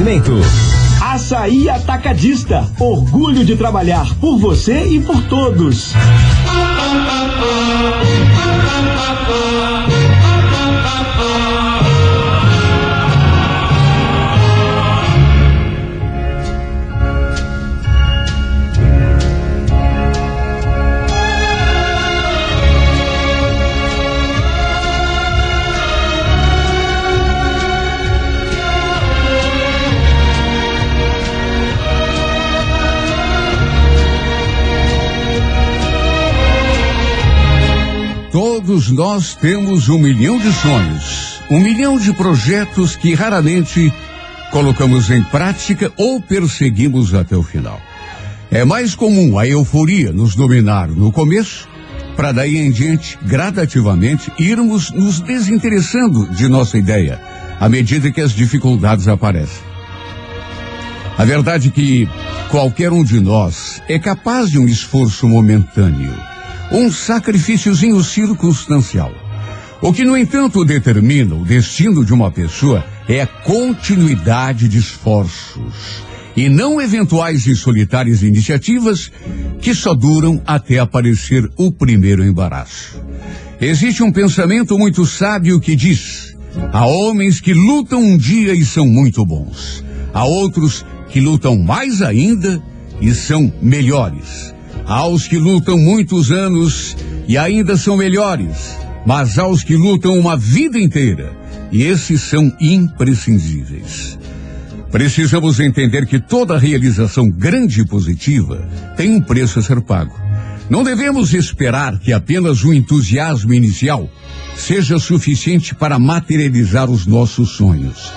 98. Oferecimento. Açaí Atacadista. Orgulho de trabalhar por você e por todos. Todos nós temos um milhão de sonhos, um milhão de projetos que raramente colocamos em prática ou perseguimos até o final. É mais comum a euforia nos dominar no começo, para daí em diante, gradativamente, irmos nos desinteressando de nossa ideia, à medida que as dificuldades aparecem. A verdade é que qualquer um de nós é capaz de um esforço momentâneo um sacrifíciozinho circunstancial. O que, no entanto, determina o destino de uma pessoa é a continuidade de esforços e não eventuais e solitárias iniciativas que só duram até aparecer o primeiro embaraço. Existe um pensamento muito sábio que diz: há homens que lutam um dia e são muito bons, há outros que lutam mais ainda e são melhores. Aos que lutam muitos anos e ainda são melhores, mas aos que lutam uma vida inteira, e esses são imprescindíveis. Precisamos entender que toda realização grande e positiva tem um preço a ser pago. Não devemos esperar que apenas o entusiasmo inicial seja suficiente para materializar os nossos sonhos.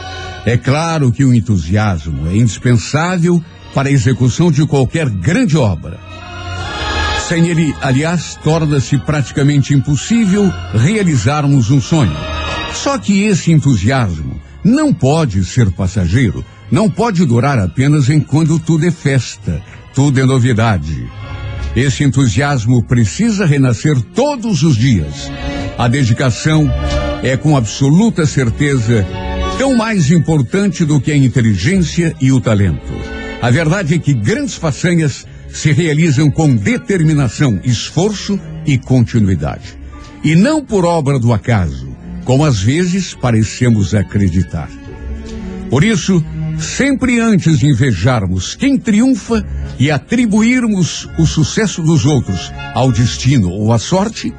É claro que o entusiasmo é indispensável para a execução de qualquer grande obra. Sem ele, aliás, torna-se praticamente impossível realizarmos um sonho. Só que esse entusiasmo não pode ser passageiro, não pode durar apenas enquanto tudo é festa, tudo é novidade. Esse entusiasmo precisa renascer todos os dias. A dedicação é com absoluta certeza tão mais importante do que a inteligência e o talento. A verdade é que grandes façanhas se realizam com determinação, esforço e continuidade. E não por obra do acaso, como às vezes parecemos acreditar. Por isso, sempre antes de invejarmos quem triunfa e atribuirmos o sucesso dos outros ao destino ou à sorte,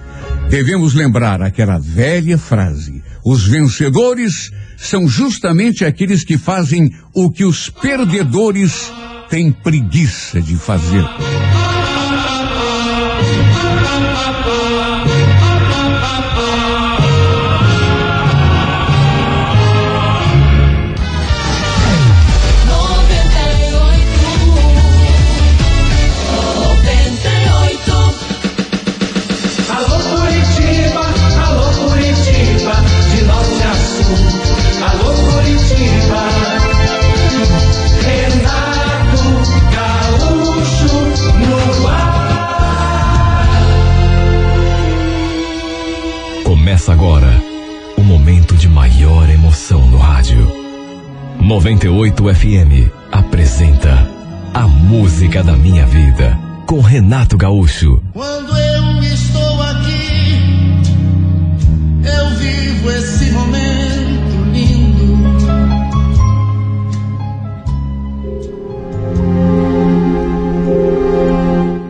devemos lembrar aquela velha frase: os vencedores são justamente aqueles que fazem o que os perdedores tem preguiça de fazer. Começa agora o momento de maior emoção no rádio. 98 FM apresenta A Música da Minha Vida com Renato Gaúcho. Quando eu estou aqui, eu vivo esse momento lindo.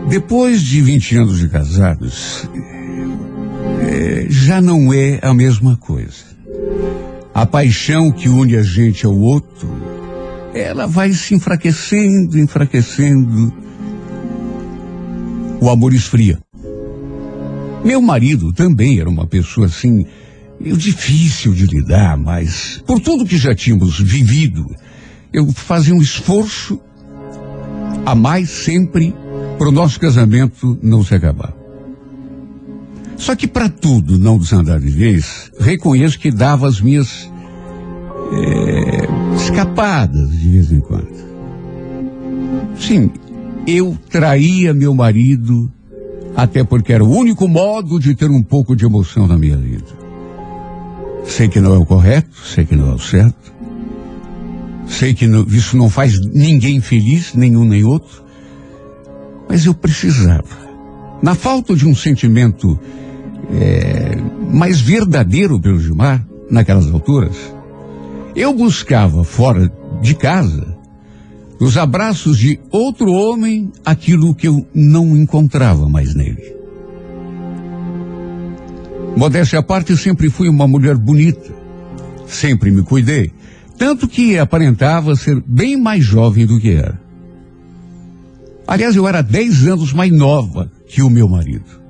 Depois de 20 anos de casados, já não é a mesma coisa. A paixão que une a gente ao outro, ela vai se enfraquecendo, enfraquecendo. O amor esfria. Meu marido também era uma pessoa assim, difícil de lidar, mas por tudo que já tínhamos vivido, eu fazia um esforço a mais sempre para o nosso casamento não se acabar. Só que para tudo não desandar de vez, reconheço que dava as minhas é, escapadas de vez em quando. Sim, eu traía meu marido, até porque era o único modo de ter um pouco de emoção na minha vida. Sei que não é o correto, sei que não é o certo, Sei que não, isso não faz ninguém feliz, nenhum nem outro, mas eu precisava. Na falta de um sentimento é, mais verdadeiro pelo Gilmar, naquelas alturas, eu buscava fora de casa, nos abraços de outro homem, aquilo que eu não encontrava mais nele. Modéstia à parte, sempre fui uma mulher bonita. Sempre me cuidei. Tanto que aparentava ser bem mais jovem do que era. Aliás, eu era dez anos mais nova que o meu marido.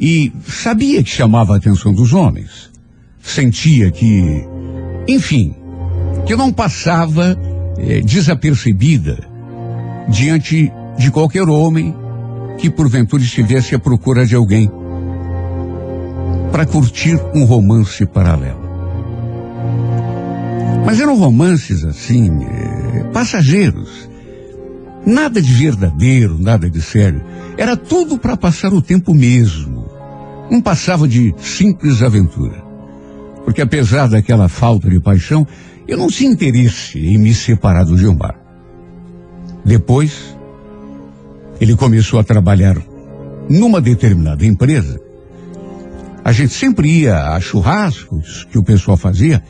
E sabia que chamava a atenção dos homens. Sentia que, enfim, que não passava eh, desapercebida diante de qualquer homem que porventura estivesse à procura de alguém para curtir um romance paralelo. Mas eram romances assim, eh, passageiros. Nada de verdadeiro, nada de sério. Era tudo para passar o tempo mesmo. Não passava de simples aventura. Porque apesar daquela falta de paixão, eu não tinha interesse em me separar do Gilmar. Depois, ele começou a trabalhar numa determinada empresa a gente sempre ia a churrascos que o pessoal fazia.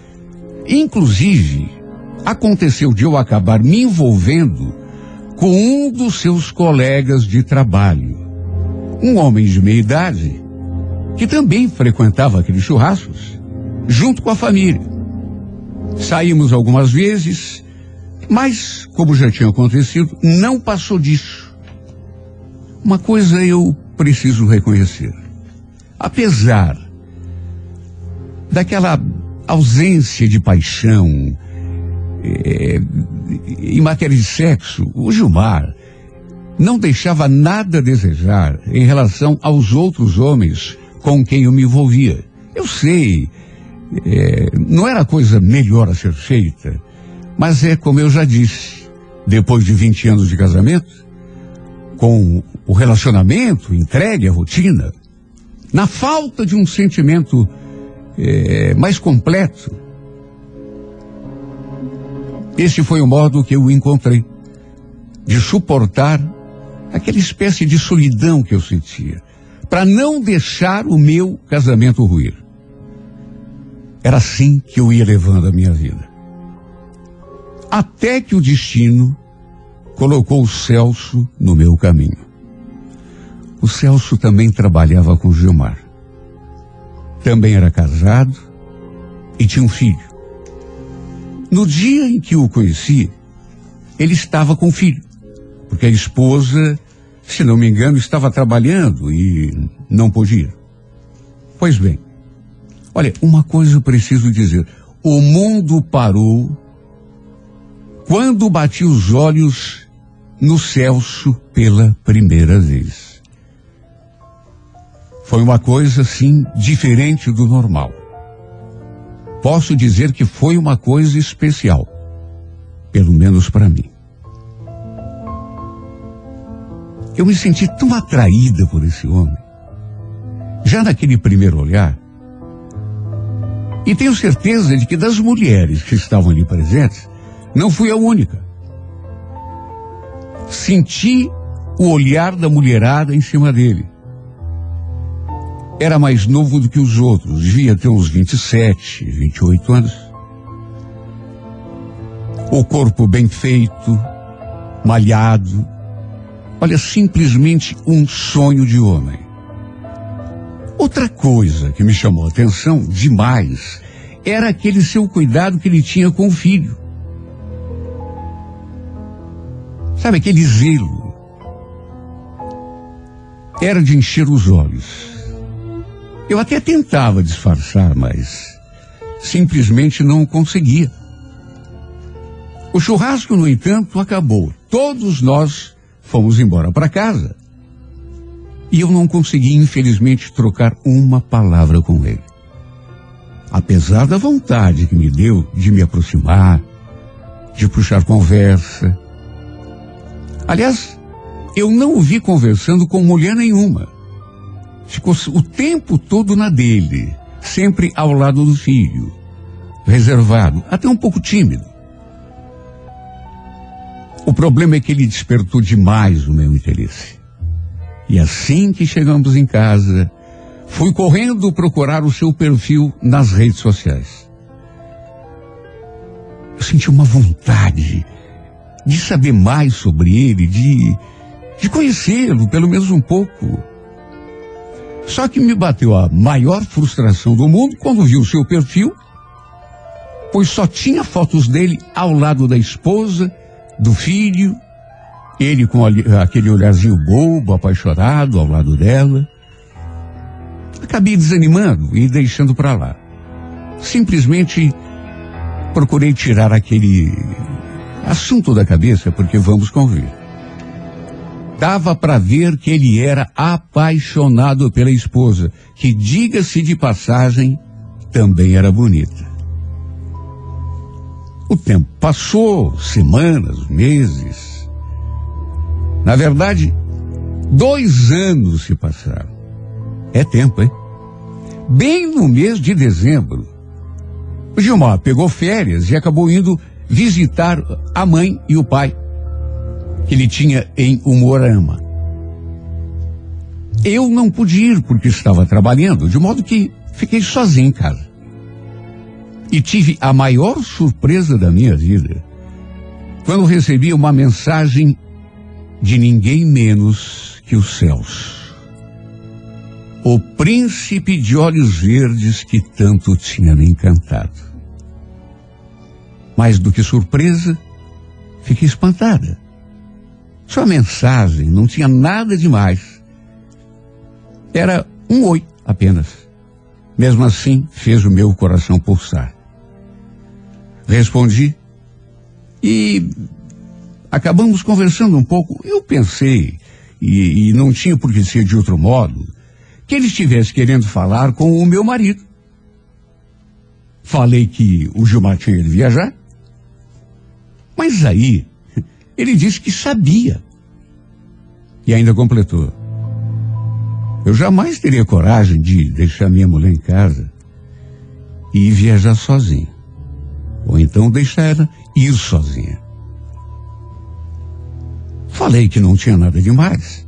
Inclusive, aconteceu de eu acabar me envolvendo com um dos seus colegas de trabalho. Um homem de meia idade, que também frequentava aqueles churrascos, junto com a família. Saímos algumas vezes, mas, como já tinha acontecido, não passou disso. Uma coisa eu preciso reconhecer apesar daquela ausência de paixão é, em matéria de sexo, o Gilmar não deixava nada a desejar em relação aos outros homens com quem eu me envolvia. Eu sei, é, não era a coisa melhor a ser feita, mas é como eu já disse, depois de 20 anos de casamento, com o relacionamento entregue à rotina, na falta de um sentimento é, mais completo. Este foi o modo que eu encontrei de suportar aquela espécie de solidão que eu sentia, para não deixar o meu casamento ruir. Era assim que eu ia levando a minha vida. Até que o destino colocou o Celso no meu caminho. O Celso também trabalhava com Gilmar. Também era casado e tinha um filho. No dia em que o conheci, ele estava com o filho, porque a esposa, se não me engano, estava trabalhando e não podia. Pois bem, olha, uma coisa eu preciso dizer: o mundo parou quando bati os olhos no Celso pela primeira vez. Foi uma coisa, assim, diferente do normal. Posso dizer que foi uma coisa especial. Pelo menos para mim. Eu me senti tão atraída por esse homem. Já naquele primeiro olhar. E tenho certeza de que das mulheres que estavam ali presentes, não fui a única. Senti o olhar da mulherada em cima dele. Era mais novo do que os outros, devia ter uns 27, 28 anos. O corpo bem feito, malhado. Olha, simplesmente um sonho de homem. Outra coisa que me chamou a atenção demais era aquele seu cuidado que ele tinha com o filho. Sabe, aquele zelo. Era de encher os olhos. Eu até tentava disfarçar, mas simplesmente não conseguia. O churrasco, no entanto, acabou. Todos nós fomos embora para casa. E eu não consegui, infelizmente, trocar uma palavra com ele. Apesar da vontade que me deu de me aproximar, de puxar conversa. Aliás, eu não o vi conversando com mulher nenhuma. Ficou o tempo todo na dele, sempre ao lado do filho, reservado, até um pouco tímido. O problema é que ele despertou demais o meu interesse. E assim que chegamos em casa, fui correndo procurar o seu perfil nas redes sociais. Eu senti uma vontade de saber mais sobre ele, de, de conhecê-lo, pelo menos um pouco. Só que me bateu a maior frustração do mundo quando vi o seu perfil, pois só tinha fotos dele ao lado da esposa, do filho, ele com aquele olharzinho bobo, apaixonado ao lado dela. Acabei desanimando e deixando para lá. Simplesmente procurei tirar aquele assunto da cabeça, porque vamos convir. Dava para ver que ele era apaixonado pela esposa, que, diga-se de passagem, também era bonita. O tempo passou, semanas, meses. Na verdade, dois anos se passaram. É tempo, hein? Bem no mês de dezembro, o Gilmar pegou férias e acabou indo visitar a mãe e o pai que ele tinha em Umorama. Eu não pude ir porque estava trabalhando, de modo que fiquei sozinho em casa. E tive a maior surpresa da minha vida quando recebi uma mensagem de ninguém menos que os céus. O príncipe de olhos verdes que tanto tinha me encantado. Mais do que surpresa, fiquei espantada. Sua mensagem não tinha nada demais. Era um oi apenas. Mesmo assim, fez o meu coração pulsar. Respondi e acabamos conversando um pouco. Eu pensei, e, e não tinha por que ser de outro modo, que ele estivesse querendo falar com o meu marido. Falei que o Gilmar tinha de viajar mas aí, ele disse que sabia. E ainda completou. Eu jamais teria coragem de deixar minha mulher em casa e viajar sozinho. Ou então deixar ela ir sozinha. Falei que não tinha nada demais.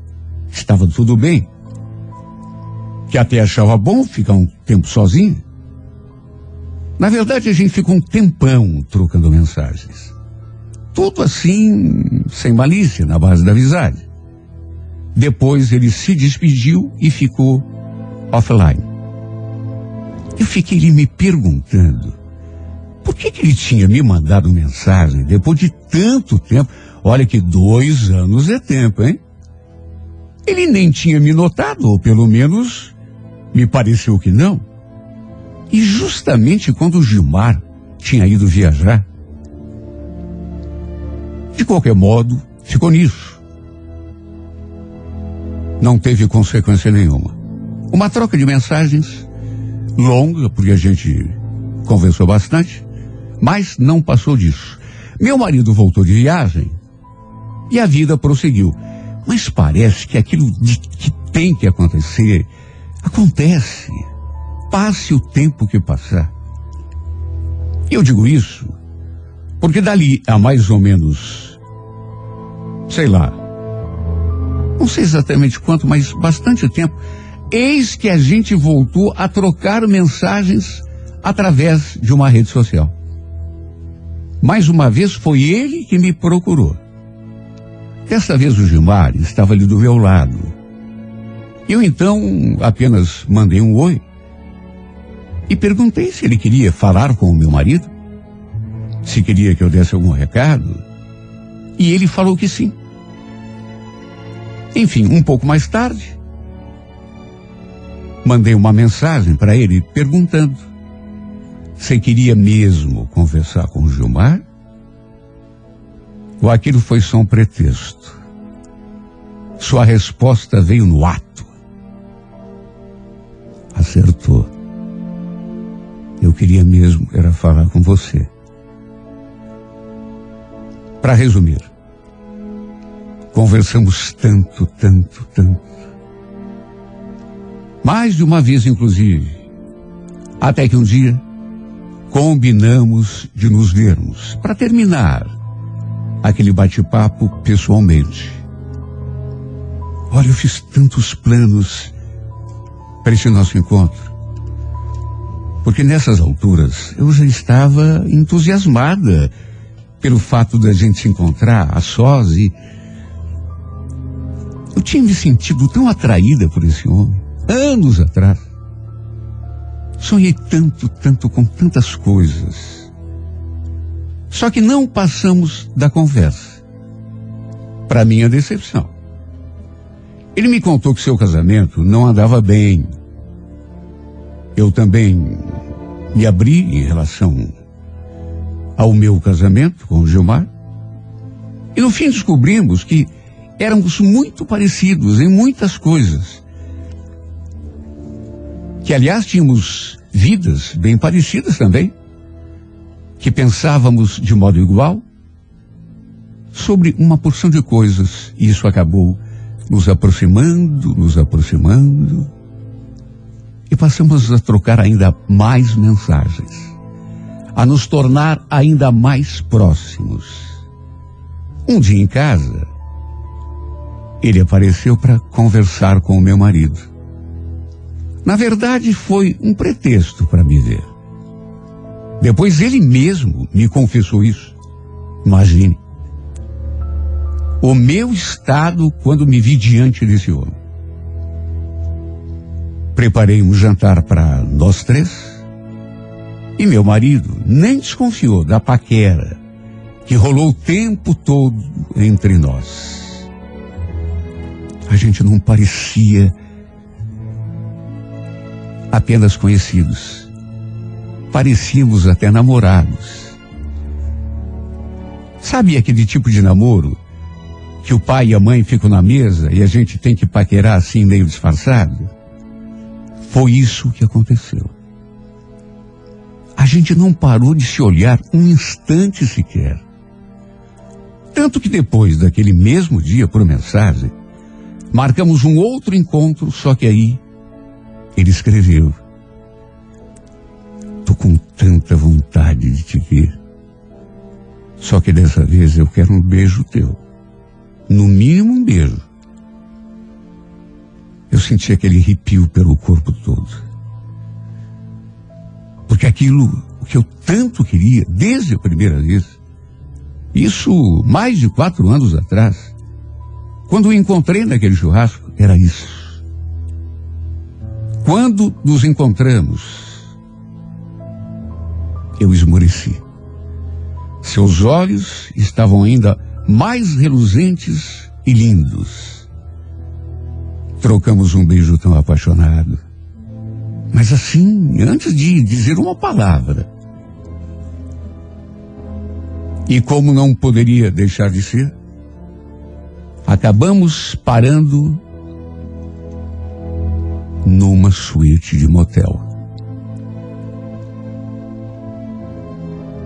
Estava tudo bem. Que até achava bom ficar um tempo sozinho. Na verdade, a gente ficou um tempão trocando mensagens. Tudo assim, sem malícia, na base da amizade. Depois ele se despediu e ficou offline. Eu fiquei me perguntando, por que, que ele tinha me mandado mensagem depois de tanto tempo? Olha que dois anos é tempo, hein? Ele nem tinha me notado, ou pelo menos me pareceu que não. E justamente quando o Gilmar tinha ido viajar, de qualquer modo, ficou nisso. Não teve consequência nenhuma. Uma troca de mensagens longa, porque a gente conversou bastante, mas não passou disso. Meu marido voltou de viagem e a vida prosseguiu. Mas parece que aquilo de, que tem que acontecer acontece. Passe o tempo que passar. Eu digo isso porque dali a mais ou menos, sei lá, não sei exatamente quanto, mas bastante tempo, eis que a gente voltou a trocar mensagens através de uma rede social. Mais uma vez foi ele que me procurou. Desta vez o Gilmar estava ali do meu lado. Eu então apenas mandei um oi e perguntei se ele queria falar com o meu marido se queria que eu desse algum recado, e ele falou que sim. Enfim, um pouco mais tarde, mandei uma mensagem para ele perguntando se queria mesmo conversar com Gilmar ou aquilo foi só um pretexto. Sua resposta veio no ato. Acertou. Eu queria mesmo era falar com você. Para resumir, conversamos tanto, tanto, tanto. Mais de uma vez, inclusive. Até que um dia combinamos de nos vermos. Para terminar, aquele bate-papo pessoalmente. Olha, eu fiz tantos planos para esse nosso encontro. Porque nessas alturas eu já estava entusiasmada pelo fato da gente se encontrar a sós e eu tinha me sentido tão atraída por esse homem, anos atrás. Sonhei tanto, tanto com tantas coisas. Só que não passamos da conversa. Para minha decepção. Ele me contou que seu casamento não andava bem. Eu também me abri em relação ao meu casamento com o Gilmar. E no fim descobrimos que éramos muito parecidos em muitas coisas. Que, aliás, tínhamos vidas bem parecidas também. Que pensávamos de modo igual sobre uma porção de coisas. E isso acabou nos aproximando, nos aproximando. E passamos a trocar ainda mais mensagens. A nos tornar ainda mais próximos. Um dia em casa, ele apareceu para conversar com o meu marido. Na verdade, foi um pretexto para me ver. Depois ele mesmo me confessou isso. Imagine. O meu estado quando me vi diante desse homem. Preparei um jantar para nós três. E meu marido nem desconfiou da paquera que rolou o tempo todo entre nós a gente não parecia apenas conhecidos. Parecíamos até namorados. Sabe aquele tipo de namoro que o pai e a mãe ficam na mesa e a gente tem que paquerar assim meio disfarçado? Foi isso que aconteceu. A gente não parou de se olhar um instante sequer. Tanto que depois daquele mesmo dia, por mensagem, Marcamos um outro encontro, só que aí ele escreveu: Tô com tanta vontade de te ver. Só que dessa vez eu quero um beijo teu. No mínimo um beijo. Eu senti aquele arrepio pelo corpo todo. Porque aquilo que eu tanto queria, desde a primeira vez, isso mais de quatro anos atrás, quando o encontrei naquele churrasco, era isso. Quando nos encontramos, eu esmoreci. Seus olhos estavam ainda mais reluzentes e lindos. Trocamos um beijo tão apaixonado. Mas assim, antes de dizer uma palavra. E como não poderia deixar de ser, acabamos parando numa suíte de motel.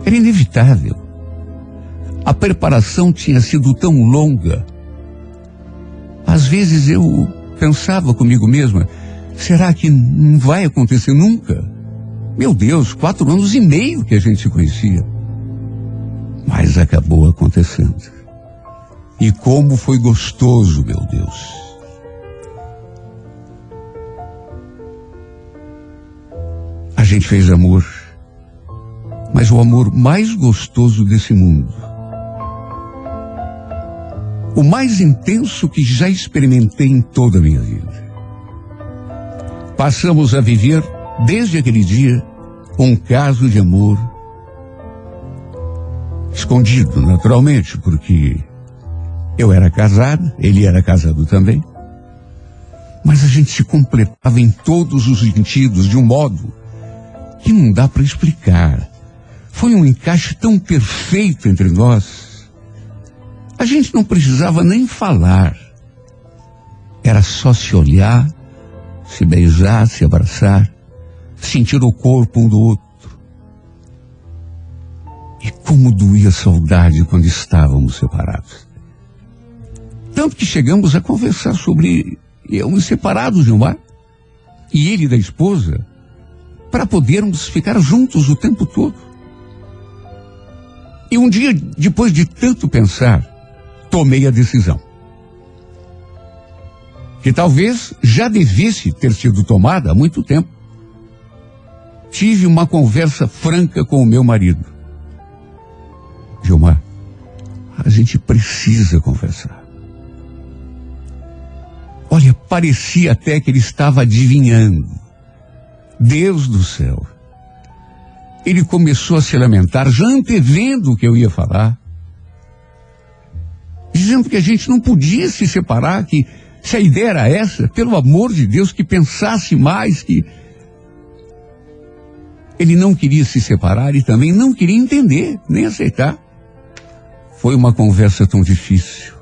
Era inevitável. A preparação tinha sido tão longa. Às vezes eu pensava comigo mesma, será que não vai acontecer nunca? Meu Deus, quatro anos e meio que a gente se conhecia. Mas acabou acontecendo. E como foi gostoso, meu Deus. Gente fez amor, mas o amor mais gostoso desse mundo. O mais intenso que já experimentei em toda a minha vida. Passamos a viver, desde aquele dia, um caso de amor escondido, naturalmente, porque eu era casado, ele era casado também. Mas a gente se completava em todos os sentidos de um modo que não dá para explicar. Foi um encaixe tão perfeito entre nós. A gente não precisava nem falar. Era só se olhar, se beijar, se abraçar, sentir o corpo um do outro. E como doía a saudade quando estávamos separados. Tanto que chegamos a conversar sobre eu separados de um bar e ele da esposa para podermos ficar juntos o tempo todo. E um dia, depois de tanto pensar, tomei a decisão. Que talvez já devesse ter sido tomada há muito tempo. Tive uma conversa franca com o meu marido. Gilmar, a gente precisa conversar. Olha, parecia até que ele estava adivinhando. Deus do céu. Ele começou a se lamentar, já antevendo o que eu ia falar. Dizendo que a gente não podia se separar, que se a ideia era essa, pelo amor de Deus, que pensasse mais, que. Ele não queria se separar e também não queria entender, nem aceitar. Foi uma conversa tão difícil.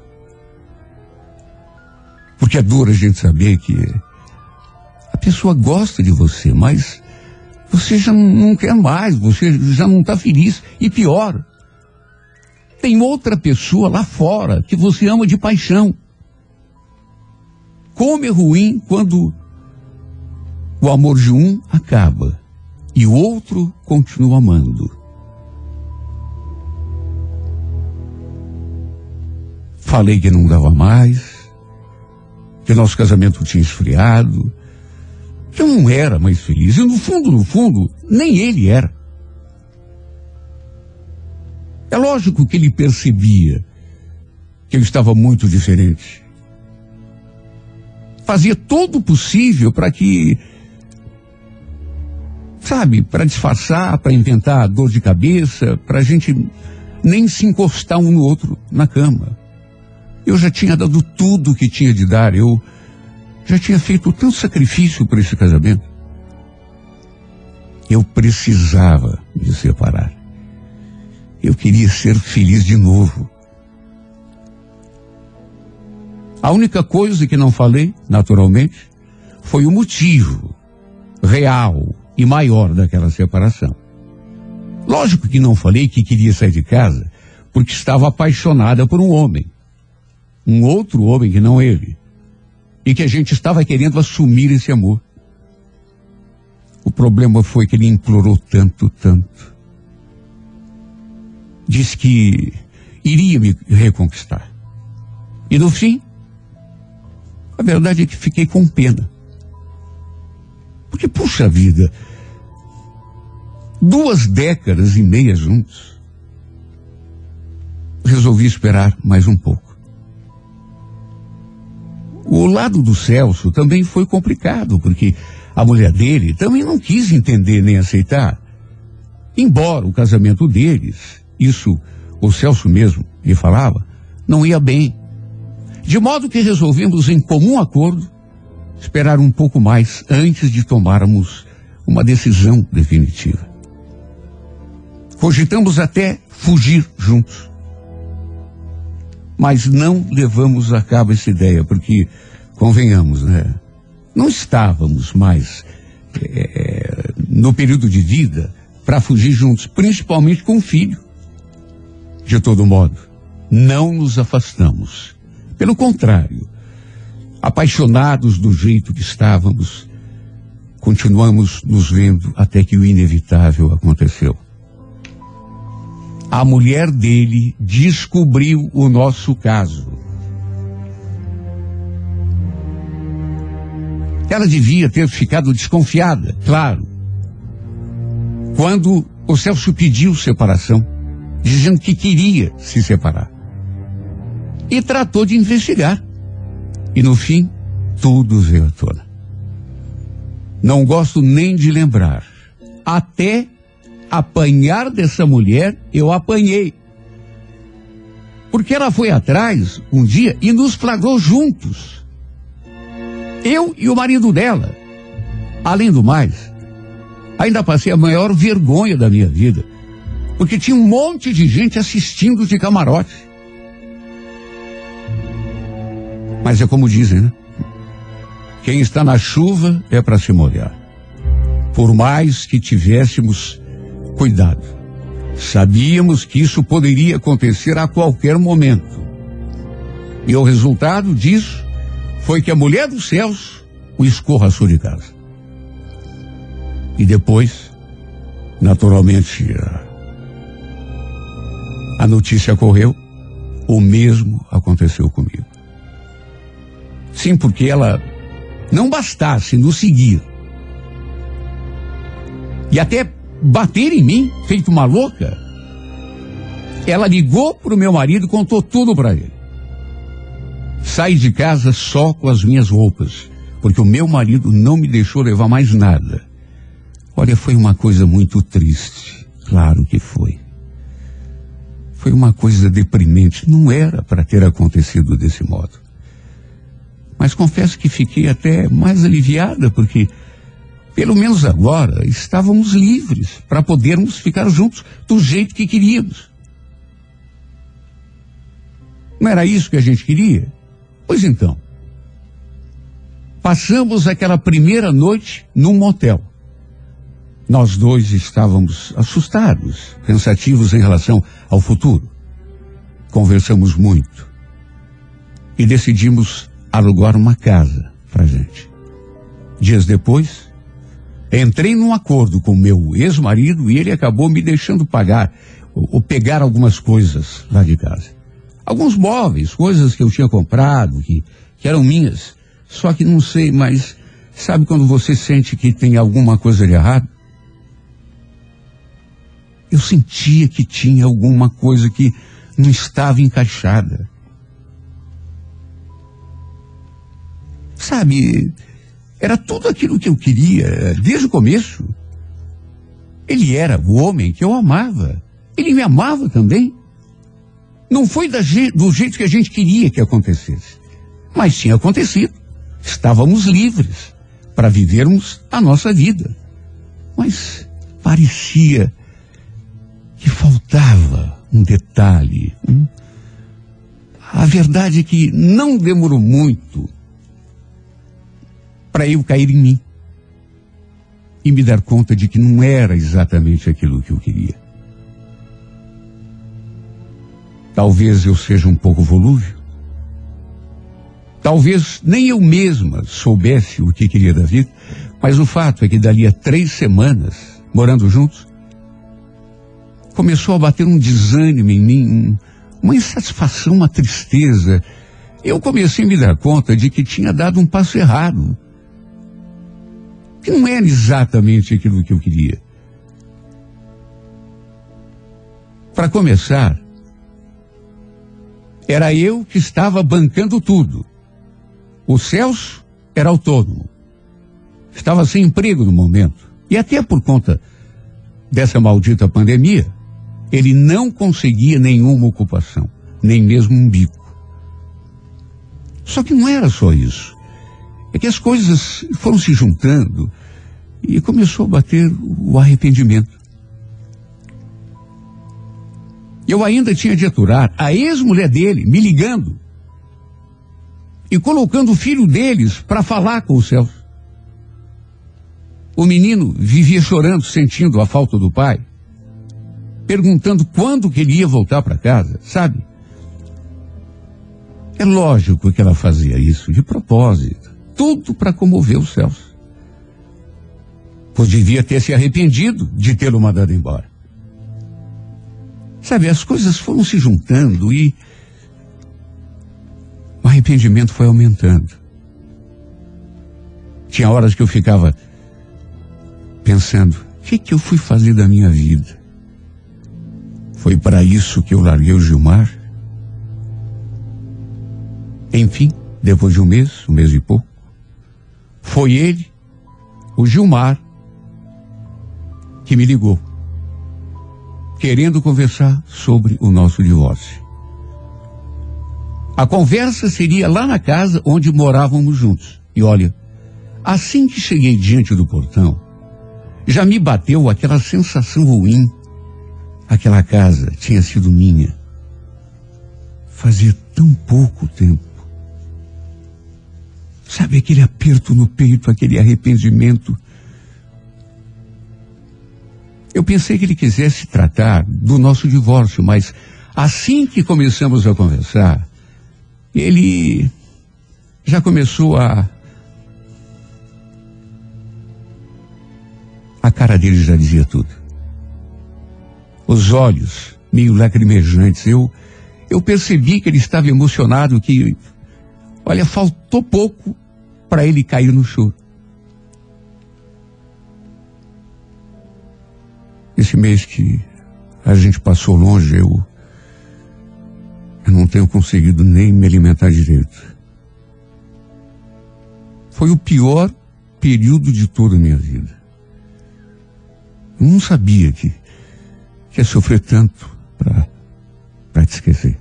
Porque é duro a gente saber que pessoa gosta de você, mas você já não quer mais, você já não está feliz. E pior, tem outra pessoa lá fora que você ama de paixão. Como é ruim quando o amor de um acaba e o outro continua amando. Falei que não dava mais, que nosso casamento tinha esfriado, eu não era mais feliz. E no fundo, no fundo, nem ele era. É lógico que ele percebia que eu estava muito diferente. Fazia todo o possível para que, sabe, para disfarçar, para inventar dor de cabeça, para a gente nem se encostar um no outro na cama. Eu já tinha dado tudo o que tinha de dar. Eu já tinha feito tanto sacrifício por esse casamento. Eu precisava me separar. Eu queria ser feliz de novo. A única coisa que não falei, naturalmente, foi o motivo real e maior daquela separação. Lógico que não falei que queria sair de casa porque estava apaixonada por um homem um outro homem que não ele. E que a gente estava querendo assumir esse amor. O problema foi que ele implorou tanto, tanto. Disse que iria me reconquistar. E no fim, a verdade é que fiquei com pena. Porque, puxa vida, duas décadas e meia juntos. Resolvi esperar mais um pouco. O lado do Celso também foi complicado, porque a mulher dele também não quis entender nem aceitar. Embora o casamento deles, isso o Celso mesmo lhe falava, não ia bem. De modo que resolvemos em comum acordo esperar um pouco mais antes de tomarmos uma decisão definitiva. Cogitamos até fugir juntos mas não levamos a cabo essa ideia, porque, convenhamos, né? Não estávamos mais é, no período de vida para fugir juntos, principalmente com o filho. De todo modo, não nos afastamos. Pelo contrário, apaixonados do jeito que estávamos, continuamos nos vendo até que o inevitável aconteceu a mulher dele descobriu o nosso caso. Ela devia ter ficado desconfiada, claro. Quando o Celso pediu separação, dizendo que queria se separar. E tratou de investigar. E no fim, tudo veio à tona. Não gosto nem de lembrar. Até apanhar dessa mulher, eu apanhei. Porque ela foi atrás um dia e nos flagrou juntos. Eu e o marido dela. Além do mais, ainda passei a maior vergonha da minha vida. Porque tinha um monte de gente assistindo de camarote. Mas é como dizem, né? Quem está na chuva é para se molhar. Por mais que tivéssemos Cuidado. Sabíamos que isso poderia acontecer a qualquer momento. E o resultado disso foi que a mulher dos céus o escorraçou de casa. E depois, naturalmente, A notícia correu, o mesmo aconteceu comigo. Sim, porque ela não bastasse nos seguir e até bater em mim, feito uma louca, ela ligou para o meu marido contou tudo para ele. Saí de casa só com as minhas roupas, porque o meu marido não me deixou levar mais nada. Olha, foi uma coisa muito triste. Claro que foi. Foi uma coisa deprimente. Não era para ter acontecido desse modo. Mas confesso que fiquei até mais aliviada, porque pelo menos agora estávamos livres para podermos ficar juntos do jeito que queríamos. Não era isso que a gente queria? Pois então. Passamos aquela primeira noite num motel. Nós dois estávamos assustados, pensativos em relação ao futuro. Conversamos muito e decidimos alugar uma casa para gente. Dias depois, entrei num acordo com meu ex-marido e ele acabou me deixando pagar ou, ou pegar algumas coisas lá de casa. Alguns móveis, coisas que eu tinha comprado, que, que eram minhas. Só que não sei, mas sabe quando você sente que tem alguma coisa de errado? Eu sentia que tinha alguma coisa que não estava encaixada. Sabe, era tudo aquilo que eu queria desde o começo. Ele era o homem que eu amava. Ele me amava também. Não foi do jeito que a gente queria que acontecesse, mas tinha acontecido. Estávamos livres para vivermos a nossa vida. Mas parecia que faltava um detalhe. Hum? A verdade é que não demorou muito para eu cair em mim e me dar conta de que não era exatamente aquilo que eu queria. Talvez eu seja um pouco volúvel. Talvez nem eu mesma soubesse o que queria da vida, mas o fato é que dali a três semanas, morando juntos, começou a bater um desânimo em mim, uma insatisfação, uma tristeza. Eu comecei a me dar conta de que tinha dado um passo errado. Que não era exatamente aquilo que eu queria. Para começar, era eu que estava bancando tudo. O Celso era autônomo. Estava sem emprego no momento. E até por conta dessa maldita pandemia, ele não conseguia nenhuma ocupação, nem mesmo um bico. Só que não era só isso. É que as coisas foram se juntando e começou a bater o arrependimento. Eu ainda tinha de aturar a ex-mulher dele me ligando e colocando o filho deles para falar com o Celso. O menino vivia chorando, sentindo a falta do pai, perguntando quando que ele ia voltar para casa, sabe? É lógico que ela fazia isso de propósito, tudo para comover o Celso. Pois devia ter se arrependido de tê-lo mandado embora. Sabe, as coisas foram se juntando e o arrependimento foi aumentando. Tinha horas que eu ficava pensando, o que, que eu fui fazer da minha vida? Foi para isso que eu larguei o Gilmar? Enfim, depois de um mês, um mês e pouco, foi ele, o Gilmar, que me ligou querendo conversar sobre o nosso divórcio. A conversa seria lá na casa onde morávamos juntos. E olha, assim que cheguei diante do portão, já me bateu aquela sensação ruim. Aquela casa tinha sido minha. Fazia tão pouco tempo. Sabe aquele aperto no peito, aquele arrependimento eu pensei que ele quisesse tratar do nosso divórcio, mas assim que começamos a conversar, ele já começou a. A cara dele já dizia tudo. Os olhos meio lacrimejantes. Eu, eu percebi que ele estava emocionado, que, olha, faltou pouco para ele cair no choro. Esse mês que a gente passou longe, eu, eu não tenho conseguido nem me alimentar direito. Foi o pior período de toda a minha vida. Eu não sabia que, que ia sofrer tanto para te esquecer.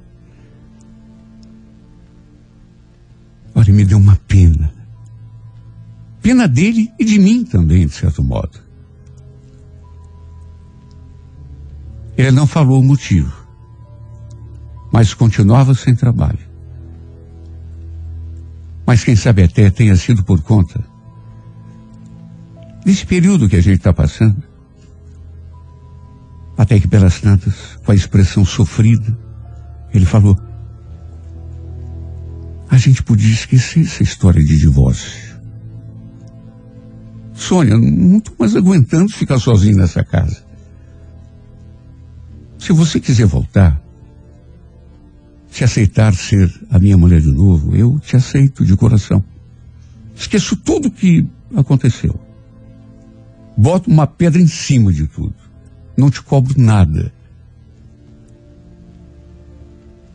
Olha, me deu uma pena. Pena dele e de mim também, de certo modo. Ele não falou o motivo, mas continuava sem trabalho. Mas quem sabe até tenha sido por conta desse período que a gente está passando. Até que pelas tantas, com a expressão sofrida, ele falou: a gente podia esquecer essa história de divórcio. Sônia, não estou mais aguentando ficar sozinho nessa casa. Se você quiser voltar, se aceitar ser a minha mulher de novo, eu te aceito de coração. Esqueço tudo o que aconteceu. Boto uma pedra em cima de tudo. Não te cobro nada.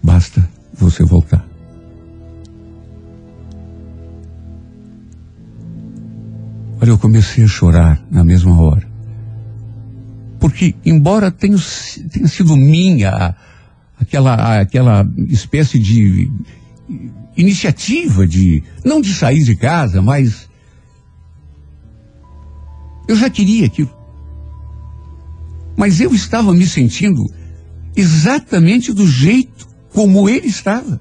Basta você voltar. Eu comecei a chorar na mesma hora. Porque, embora tenha, tenha sido minha aquela, aquela espécie de iniciativa de, não de sair de casa, mas eu já queria aquilo. Mas eu estava me sentindo exatamente do jeito como ele estava.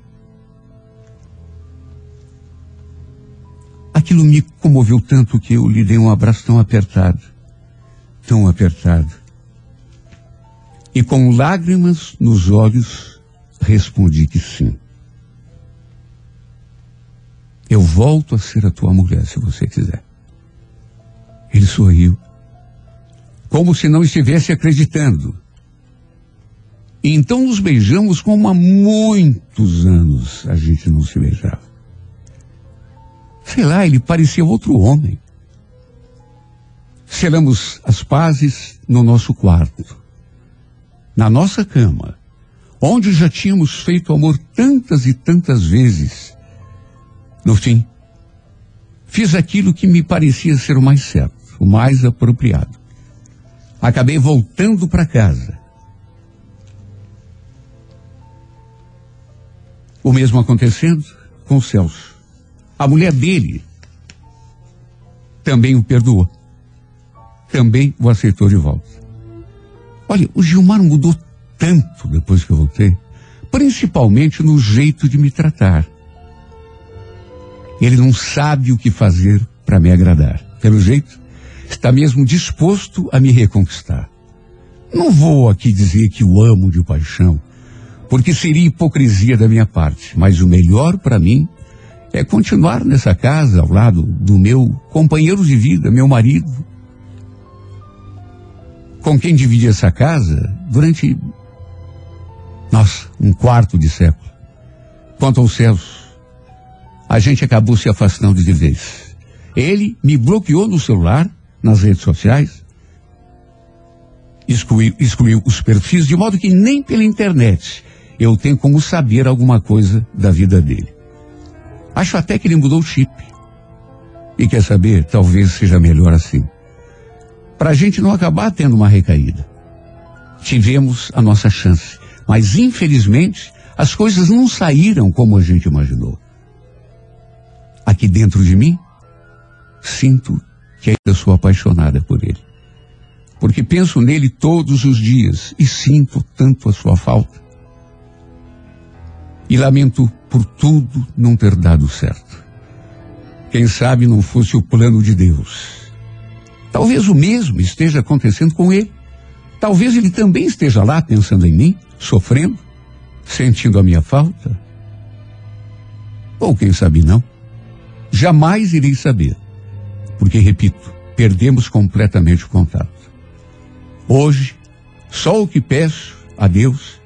Aquilo me comoveu tanto que eu lhe dei um abraço tão apertado, tão apertado. E com lágrimas nos olhos, respondi que sim. Eu volto a ser a tua mulher, se você quiser. Ele sorriu, como se não estivesse acreditando. E então nos beijamos como há muitos anos a gente não se beijava. Sei lá, ele parecia outro homem. Selamos as pazes no nosso quarto na nossa cama, onde já tínhamos feito amor tantas e tantas vezes, no fim, fiz aquilo que me parecia ser o mais certo, o mais apropriado. Acabei voltando para casa. O mesmo acontecendo com o Celso. A mulher dele também o perdoou. Também o aceitou de volta. Olha, o Gilmar mudou tanto depois que eu voltei, principalmente no jeito de me tratar. Ele não sabe o que fazer para me agradar. Pelo jeito, está mesmo disposto a me reconquistar. Não vou aqui dizer que o amo de paixão, porque seria hipocrisia da minha parte, mas o melhor para mim é continuar nessa casa ao lado do meu companheiro de vida, meu marido, com quem dividi essa casa durante, nossa, um quarto de século. Quanto aos céus, a gente acabou se afastando de vez. Ele me bloqueou no celular, nas redes sociais, excluiu, excluiu os perfis, de modo que nem pela internet eu tenho como saber alguma coisa da vida dele. Acho até que ele mudou o chip. E quer saber? Talvez seja melhor assim para a gente não acabar tendo uma recaída. Tivemos a nossa chance, mas infelizmente as coisas não saíram como a gente imaginou. Aqui dentro de mim, sinto que ainda sou apaixonada por ele. Porque penso nele todos os dias e sinto tanto a sua falta. E lamento por tudo não ter dado certo. Quem sabe não fosse o plano de Deus Talvez o mesmo esteja acontecendo com ele. Talvez ele também esteja lá pensando em mim, sofrendo, sentindo a minha falta. Ou quem sabe não. Jamais irei saber. Porque, repito, perdemos completamente o contato. Hoje, só o que peço a Deus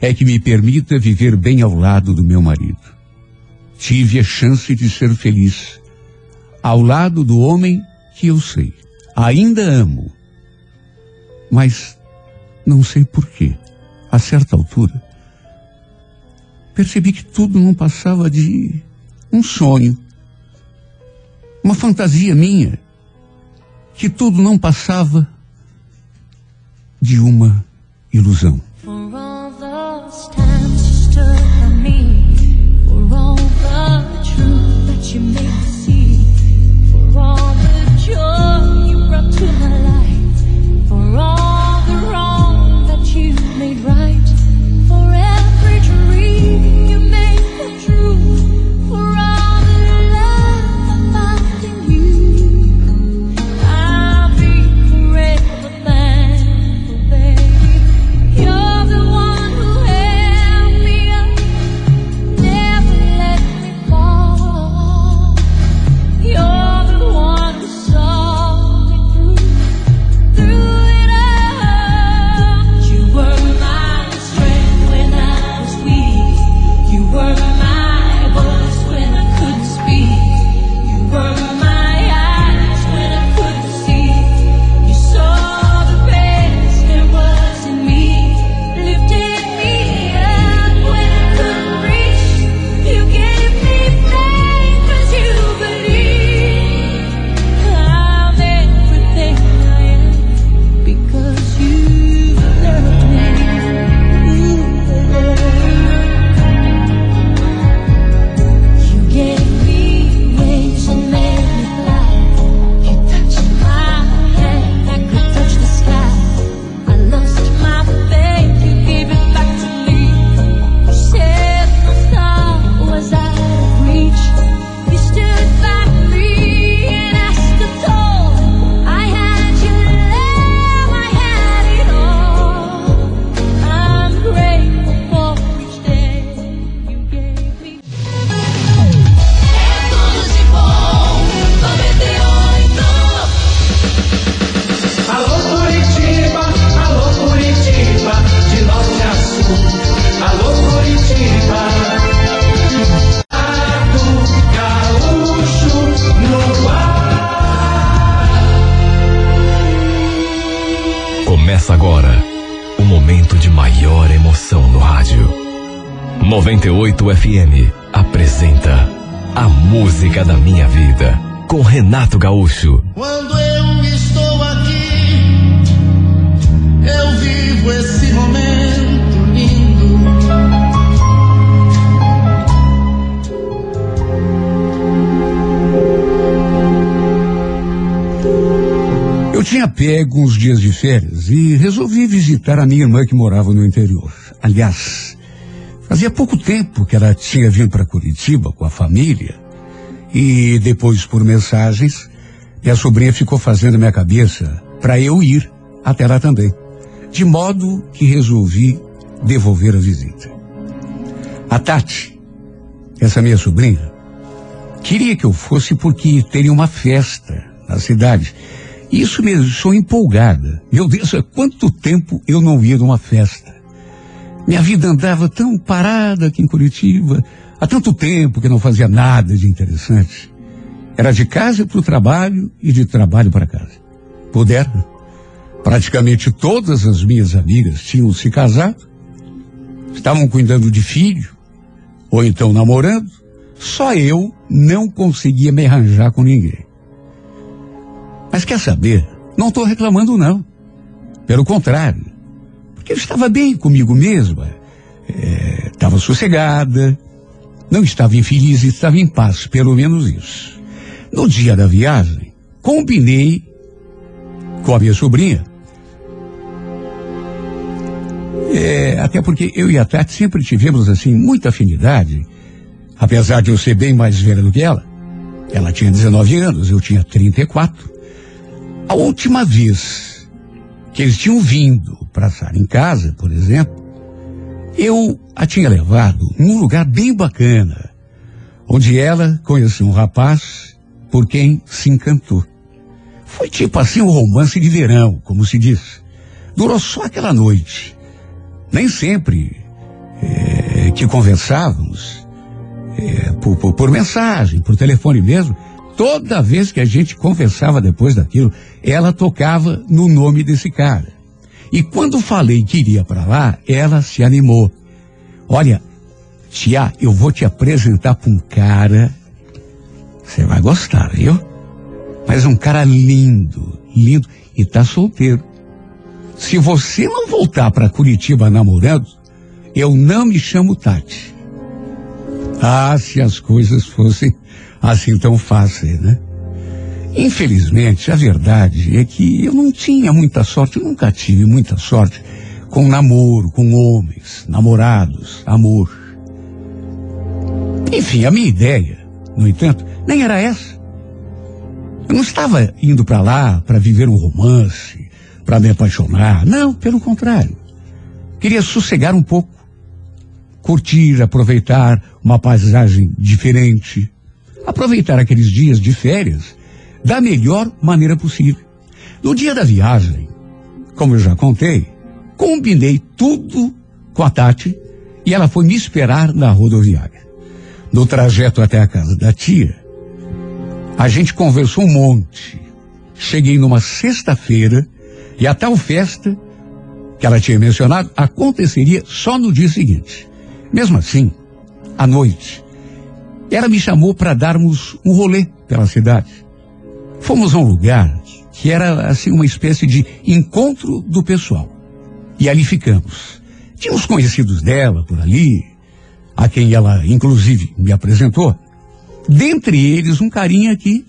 é que me permita viver bem ao lado do meu marido. Tive a chance de ser feliz ao lado do homem que eu sei, ainda amo. Mas não sei porquê. A certa altura, percebi que tudo não passava de um sonho, uma fantasia minha, que tudo não passava de uma ilusão. 98 FM apresenta A Música da Minha Vida com Renato Gaúcho. Quando eu estou aqui, eu vivo esse momento lindo. Eu tinha pego uns dias de férias e resolvi visitar a minha irmã que morava no interior. Aliás, fazia pouco tempo que ela tinha vindo para Curitiba com a família e depois por mensagens minha sobrinha ficou fazendo minha cabeça para eu ir até lá também. De modo que resolvi devolver a visita. A Tati, essa minha sobrinha, queria que eu fosse porque teria uma festa na cidade isso mesmo, sou empolgada. Meu Deus, há quanto tempo eu não ia numa festa. Minha vida andava tão parada aqui em Curitiba, há tanto tempo que não fazia nada de interessante. Era de casa para o trabalho e de trabalho para casa. Puderam. Praticamente todas as minhas amigas tinham se casado, estavam cuidando de filho, ou então namorando. Só eu não conseguia me arranjar com ninguém. Mas quer saber? Não estou reclamando, não. Pelo contrário. Eu estava bem comigo mesma. Estava é, sossegada. Não estava infeliz, estava em paz, pelo menos isso. No dia da viagem, combinei com a minha sobrinha. É, até porque eu e a Tati sempre tivemos, assim, muita afinidade. Apesar de eu ser bem mais velha do que ela. Ela tinha 19 anos, eu tinha 34. A última vez que eles tinham vindo para estar em casa, por exemplo, eu a tinha levado num lugar bem bacana, onde ela conheceu um rapaz por quem se encantou. Foi tipo assim um romance de verão, como se diz. Durou só aquela noite. Nem sempre é, que conversávamos é, por, por, por mensagem, por telefone mesmo, toda vez que a gente conversava depois daquilo, ela tocava no nome desse cara. E quando falei que iria para lá, ela se animou. Olha, tia, eu vou te apresentar para um cara. Você vai gostar, viu? Mas um cara lindo, lindo e tá solteiro. Se você não voltar para Curitiba namorando, eu não me chamo Tati. Ah, se as coisas fossem assim tão fáceis, né? Infelizmente, a verdade é que eu não tinha muita sorte, eu nunca tive muita sorte com namoro, com homens, namorados, amor. Enfim, a minha ideia, no entanto, nem era essa. Eu não estava indo para lá para viver um romance, para me apaixonar. Não, pelo contrário. Queria sossegar um pouco, curtir, aproveitar uma paisagem diferente, aproveitar aqueles dias de férias da melhor maneira possível. No dia da viagem, como eu já contei, combinei tudo com a Tati e ela foi me esperar na rodoviária. No trajeto até a casa da tia, a gente conversou um monte. Cheguei numa sexta-feira e a tal festa que ela tinha mencionado aconteceria só no dia seguinte. Mesmo assim, à noite, ela me chamou para darmos um rolê pela cidade. Fomos a um lugar que era assim uma espécie de encontro do pessoal. E ali ficamos. Tínhamos conhecidos dela por ali, a quem ela inclusive me apresentou. Dentre eles um carinha que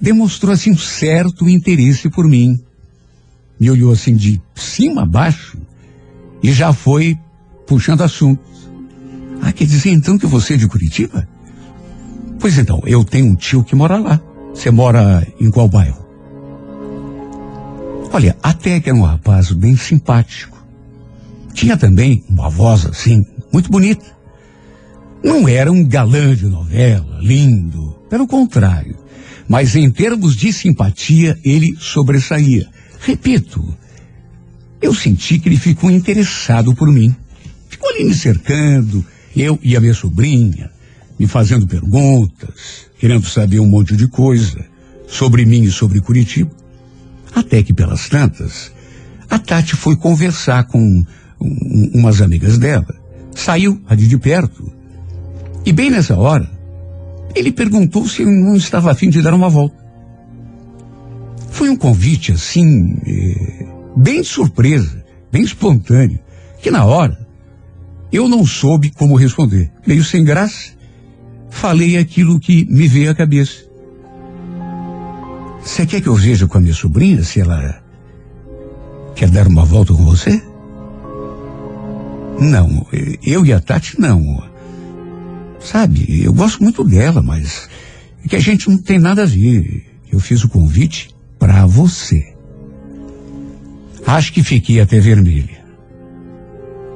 demonstrou assim um certo interesse por mim. Me olhou assim de cima a baixo e já foi puxando assunto. Ah, quer dizer então que você é de Curitiba? Pois então, eu tenho um tio que mora lá. Você mora em qual bairro? Olha, até que era um rapaz bem simpático. Tinha também uma voz assim, muito bonita. Não era um galã de novela, lindo. Pelo contrário. Mas em termos de simpatia, ele sobressaía. Repito, eu senti que ele ficou interessado por mim. Ficou ali me cercando, eu e a minha sobrinha, me fazendo perguntas, querendo saber um monte de coisa sobre mim e sobre Curitiba. Até que pelas tantas, a Tati foi conversar com um, umas amigas dela. Saiu ali de perto. E bem nessa hora, ele perguntou se eu não estava afim de dar uma volta. Foi um convite assim, eh, bem de surpresa, bem espontâneo, que na hora eu não soube como responder. Meio sem graça, falei aquilo que me veio à cabeça. Você quer que eu veja com a minha sobrinha se ela quer dar uma volta com você? Não, eu e a Tati não. Sabe, eu gosto muito dela, mas é que a gente não tem nada a ver. Eu fiz o convite para você. Acho que fiquei até vermelha.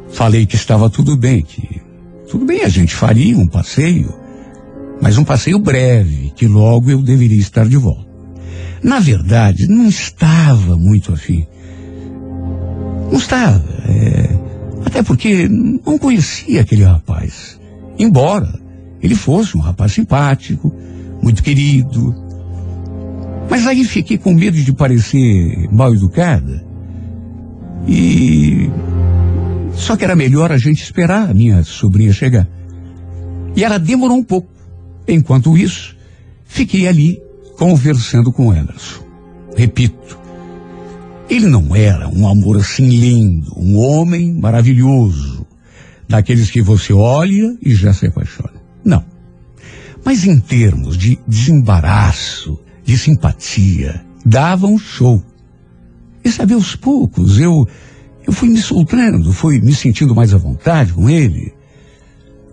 Falei que estava tudo bem, que tudo bem a gente faria um passeio mas um passeio breve, que logo eu deveria estar de volta. Na verdade, não estava muito afim. Não estava. É, até porque não conhecia aquele rapaz. Embora ele fosse um rapaz simpático, muito querido. Mas aí fiquei com medo de parecer mal educada. E. Só que era melhor a gente esperar a minha sobrinha chegar. E ela demorou um pouco. Enquanto isso, fiquei ali conversando com Emerson. Repito, ele não era um amor assim lindo, um homem maravilhoso, daqueles que você olha e já se apaixona. Não. Mas em termos de desembaraço, de simpatia, dava um show. E sabe, aos poucos eu, eu fui me soltando, fui me sentindo mais à vontade com ele.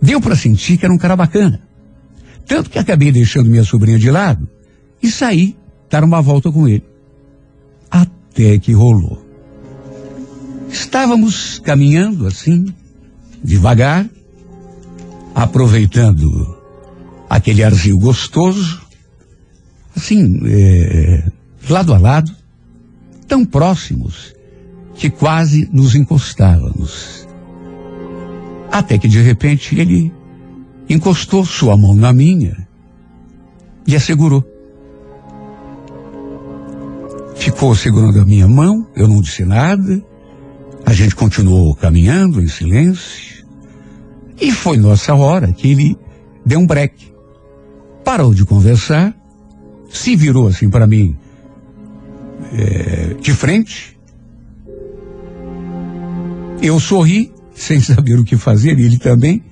Deu para sentir que era um cara bacana. Tanto que acabei deixando minha sobrinha de lado e saí dar uma volta com ele. Até que rolou. Estávamos caminhando assim, devagar, aproveitando aquele arzinho gostoso, assim, é, lado a lado, tão próximos que quase nos encostávamos. Até que de repente ele encostou sua mão na minha e a segurou. Ficou segurando a minha mão, eu não disse nada. A gente continuou caminhando em silêncio. E foi nossa hora que ele deu um break. Parou de conversar, se virou assim para mim, é, de frente. Eu sorri, sem saber o que fazer, e ele também,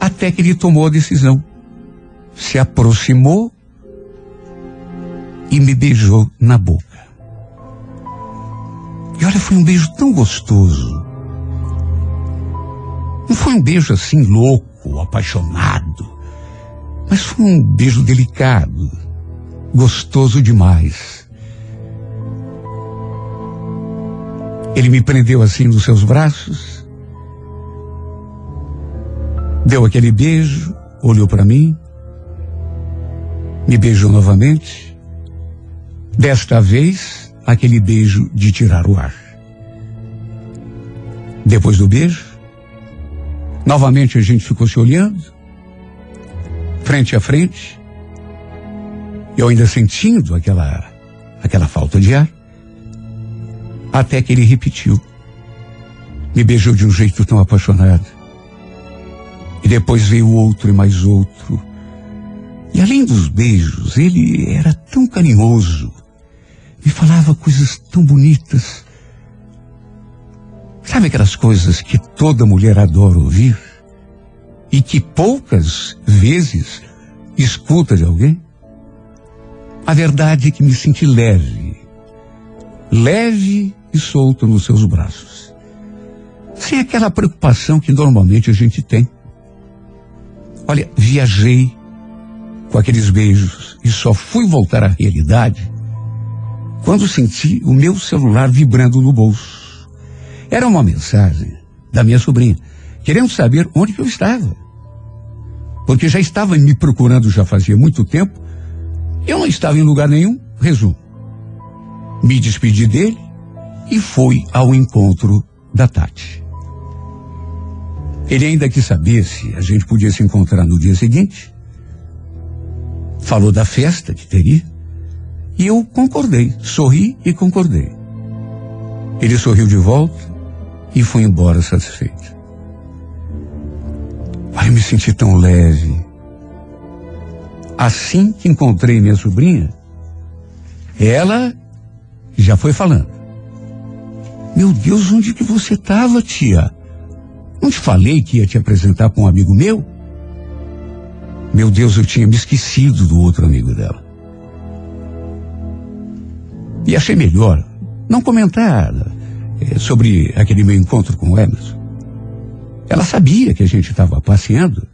até que ele tomou a decisão. Se aproximou e me beijou na boca. E olha, foi um beijo tão gostoso. Não foi um beijo assim louco, apaixonado, mas foi um beijo delicado, gostoso demais. Ele me prendeu assim nos seus braços, deu aquele beijo, olhou para mim, me beijou novamente. Desta vez, aquele beijo de tirar o ar. Depois do beijo, novamente a gente ficou se olhando, frente a frente, eu ainda sentindo aquela, aquela falta de ar, até que ele repetiu. Me beijou de um jeito tão apaixonado. Depois veio outro e mais outro. E além dos beijos, ele era tão carinhoso. Me falava coisas tão bonitas. Sabe aquelas coisas que toda mulher adora ouvir? E que poucas vezes escuta de alguém? A verdade é que me senti leve. Leve e solto nos seus braços. Sem aquela preocupação que normalmente a gente tem. Olha, viajei com aqueles beijos e só fui voltar à realidade quando senti o meu celular vibrando no bolso. Era uma mensagem da minha sobrinha, querendo saber onde eu estava. Porque já estava me procurando já fazia muito tempo. Eu não estava em lugar nenhum. Resumo. Me despedi dele e fui ao encontro da Tati. Ele ainda quis saber se a gente podia se encontrar no dia seguinte. Falou da festa que teria. E eu concordei, sorri e concordei. Ele sorriu de volta e foi embora satisfeito. Ai, me senti tão leve. Assim que encontrei minha sobrinha, ela já foi falando. Meu Deus, onde que você estava, tia? Não te falei que ia te apresentar com um amigo meu? Meu Deus, eu tinha me esquecido do outro amigo dela. E achei melhor não comentar é, sobre aquele meu encontro com o Emerson. Ela sabia que a gente estava passeando,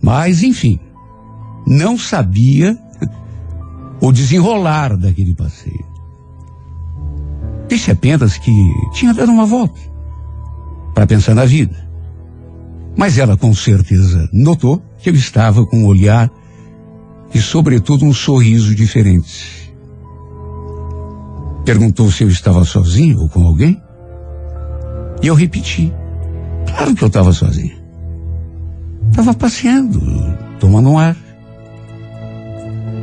mas, enfim, não sabia o desenrolar daquele passeio. Disse apenas que tinha dado uma volta para pensar na vida. Mas ela com certeza notou que eu estava com um olhar e, sobretudo, um sorriso diferente. Perguntou se eu estava sozinho ou com alguém. E eu repeti. Claro que eu estava sozinho. Estava passeando, tomando um ar.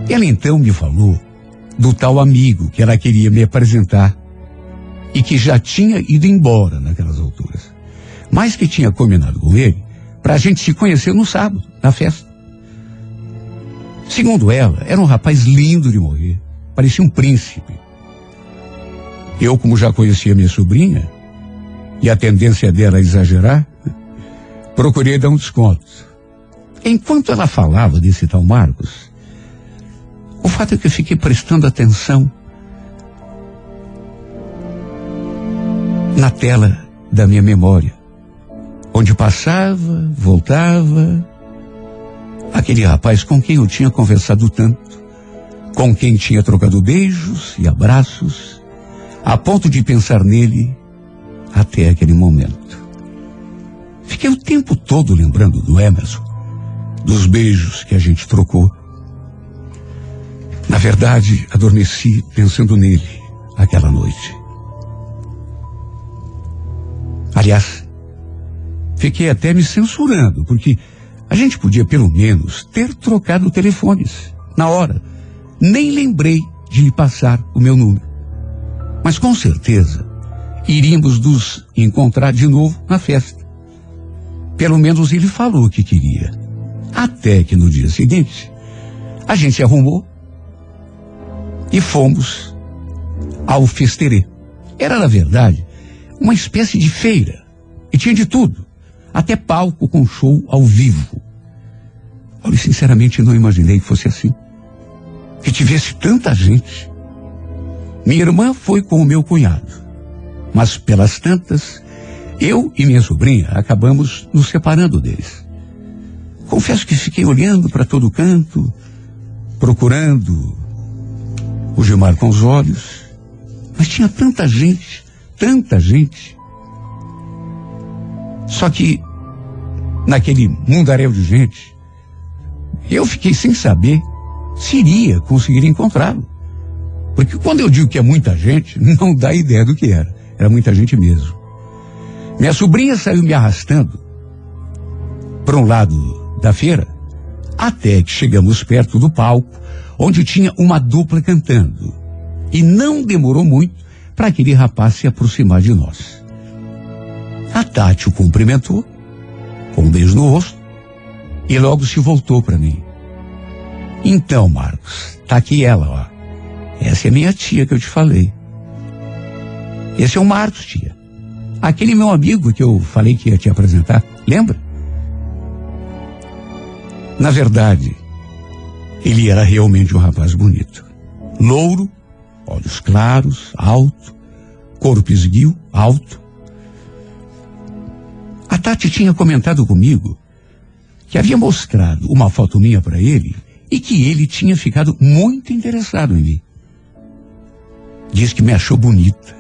Ela então me falou do tal amigo que ela queria me apresentar e que já tinha ido embora alturas, mas que tinha combinado com ele para a gente se conhecer no sábado, na festa. Segundo ela, era um rapaz lindo de morrer, parecia um príncipe. Eu, como já conhecia minha sobrinha, e a tendência dela a exagerar, procurei dar um desconto. Enquanto ela falava desse tal Marcos, o fato é que eu fiquei prestando atenção na tela da minha memória, onde passava, voltava, aquele rapaz com quem eu tinha conversado tanto, com quem tinha trocado beijos e abraços, a ponto de pensar nele até aquele momento. Fiquei o tempo todo lembrando do Emerson, dos beijos que a gente trocou. Na verdade, adormeci pensando nele aquela noite. Aliás, Fiquei até me censurando, porque a gente podia pelo menos ter trocado telefones na hora. Nem lembrei de lhe passar o meu número. Mas com certeza iríamos nos encontrar de novo na festa. Pelo menos ele falou que queria. Até que no dia seguinte, a gente arrumou e fomos ao festerê. Era, na verdade, uma espécie de feira. E tinha de tudo até palco com show ao vivo. Olha, sinceramente não imaginei que fosse assim. Que tivesse tanta gente. Minha irmã foi com o meu cunhado. Mas pelas tantas, eu e minha sobrinha acabamos nos separando deles. Confesso que fiquei olhando para todo canto, procurando o Gilmar com os olhos. Mas tinha tanta gente, tanta gente. Só que, naquele mundaréu de gente, eu fiquei sem saber se iria conseguir encontrá-lo. Porque quando eu digo que é muita gente, não dá ideia do que era. Era muita gente mesmo. Minha sobrinha saiu me arrastando para um lado da feira, até que chegamos perto do palco, onde tinha uma dupla cantando. E não demorou muito para aquele rapaz se aproximar de nós. A Tati o cumprimentou, com um beijo no rosto, e logo se voltou para mim. Então, Marcos, tá aqui ela, ó. Essa é minha tia que eu te falei. Esse é o Marcos, tia. Aquele meu amigo que eu falei que ia te apresentar, lembra? Na verdade, ele era realmente um rapaz bonito. Louro, olhos claros, alto, corpo esguio, alto, a Tati tinha comentado comigo que havia mostrado uma foto minha para ele e que ele tinha ficado muito interessado em mim. Diz que me achou bonita.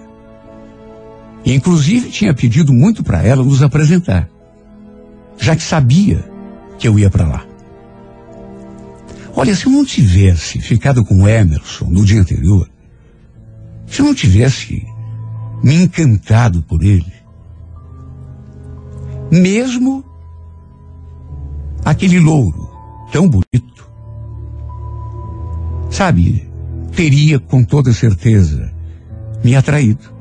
Inclusive tinha pedido muito para ela nos apresentar, já que sabia que eu ia para lá. Olha, se eu não tivesse ficado com o Emerson no dia anterior, se eu não tivesse me encantado por ele, mesmo aquele louro tão bonito, sabe, teria com toda certeza me atraído.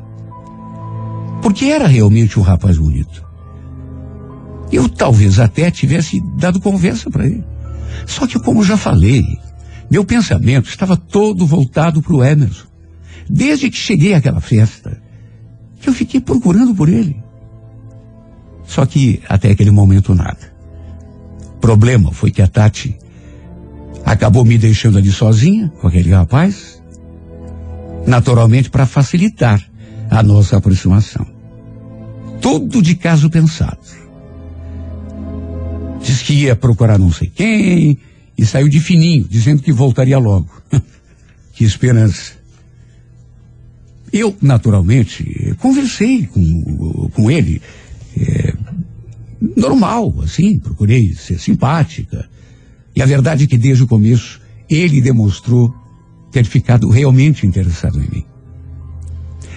Porque era realmente um rapaz bonito. Eu talvez até tivesse dado conversa para ele. Só que, como já falei, meu pensamento estava todo voltado para o Emerson. Desde que cheguei àquela festa, que eu fiquei procurando por ele. Só que até aquele momento nada. Problema foi que a Tati acabou me deixando ali sozinha com aquele rapaz, naturalmente para facilitar a nossa aproximação. Tudo de caso pensado. Diz que ia procurar não sei quem e saiu de fininho, dizendo que voltaria logo. que esperança. Eu, naturalmente, conversei com, com ele é, normal, assim, procurei ser simpática. E a verdade é que desde o começo ele demonstrou ter ficado realmente interessado em mim.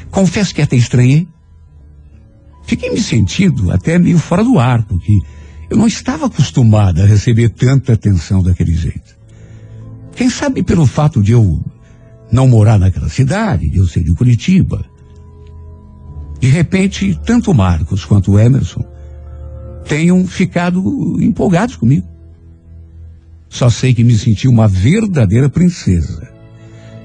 Confesso que até estranhei. Fiquei me sentindo até meio fora do ar, porque eu não estava acostumada a receber tanta atenção daquele jeito. Quem sabe pelo fato de eu não morar naquela cidade, de eu ser de Curitiba, de repente, tanto o Marcos quanto o Emerson tenham ficado empolgados comigo. Só sei que me senti uma verdadeira princesa,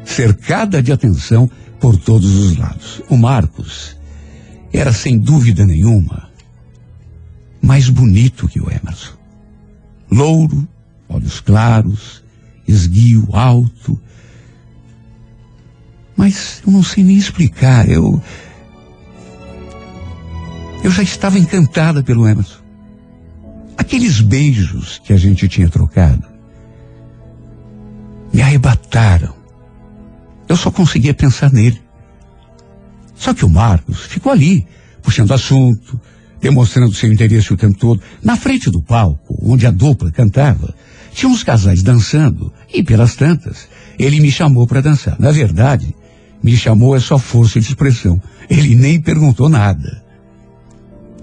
cercada de atenção por todos os lados. O Marcos era, sem dúvida nenhuma, mais bonito que o Emerson. Louro, olhos claros, esguio alto. Mas eu não sei nem explicar. Eu, eu já estava encantada pelo Emerson. Aqueles beijos que a gente tinha trocado me arrebataram. Eu só conseguia pensar nele. Só que o Marcos ficou ali, puxando assunto, demonstrando seu interesse o tempo todo. Na frente do palco, onde a dupla cantava, tinha uns casais dançando, e pelas tantas, ele me chamou para dançar. Na verdade, me chamou é só força de expressão. Ele nem perguntou nada.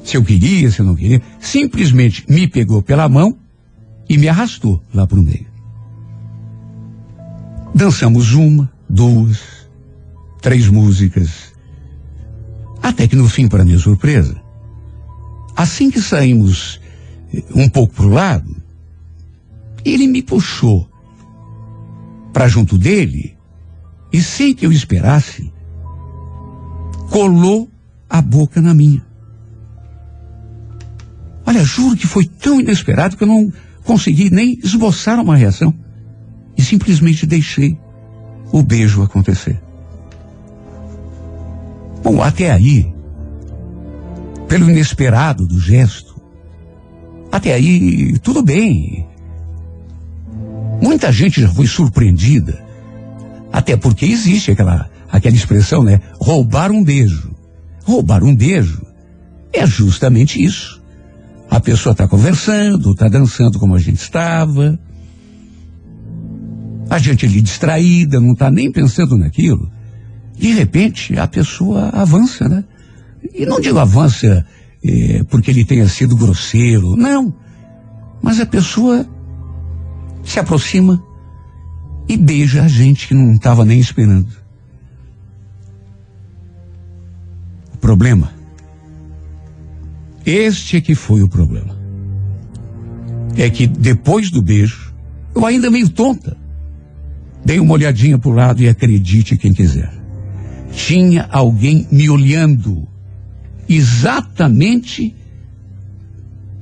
Se eu queria, se eu não queria. Simplesmente me pegou pela mão e me arrastou lá para o meio. Dançamos uma, duas, três músicas. Até que no fim, para minha surpresa, assim que saímos eh, um pouco para o lado, ele me puxou para junto dele e, sem que eu esperasse, colou a boca na minha. Olha, juro que foi tão inesperado que eu não consegui nem esboçar uma reação e simplesmente deixei o beijo acontecer. Bom, até aí, pelo inesperado do gesto, até aí tudo bem. Muita gente já foi surpreendida, até porque existe aquela, aquela expressão, né? Roubar um beijo. Roubar um beijo é justamente isso. A pessoa está conversando, está dançando como a gente estava. A gente ali distraída, não está nem pensando naquilo. De repente, a pessoa avança, né? E não digo avança é, porque ele tenha sido grosseiro, não. Mas a pessoa se aproxima e beija a gente que não estava nem esperando. O problema este é que foi o problema. É que depois do beijo, eu ainda meio tonta, dei uma olhadinha para o lado e acredite quem quiser. Tinha alguém me olhando exatamente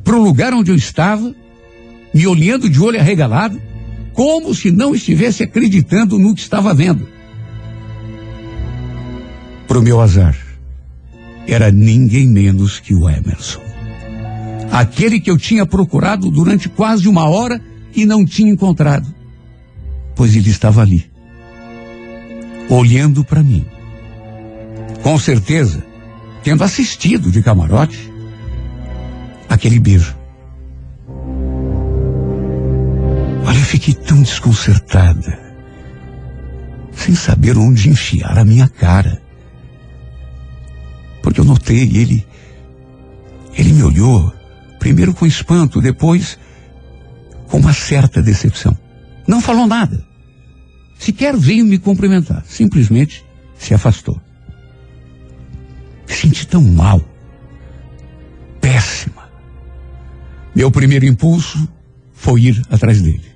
para o lugar onde eu estava, me olhando de olho arregalado, como se não estivesse acreditando no que estava vendo. Para o meu azar, era ninguém menos que o Emerson. Aquele que eu tinha procurado durante quase uma hora e não tinha encontrado. Pois ele estava ali, olhando para mim. Com certeza, tendo assistido de camarote aquele beijo. Olha, eu fiquei tão desconcertada, sem saber onde enfiar a minha cara. Porque eu notei, ele, ele me olhou, primeiro com espanto, depois com uma certa decepção. Não falou nada. Sequer veio me cumprimentar. Simplesmente se afastou. Me senti tão mal. Péssima. Meu primeiro impulso foi ir atrás dele.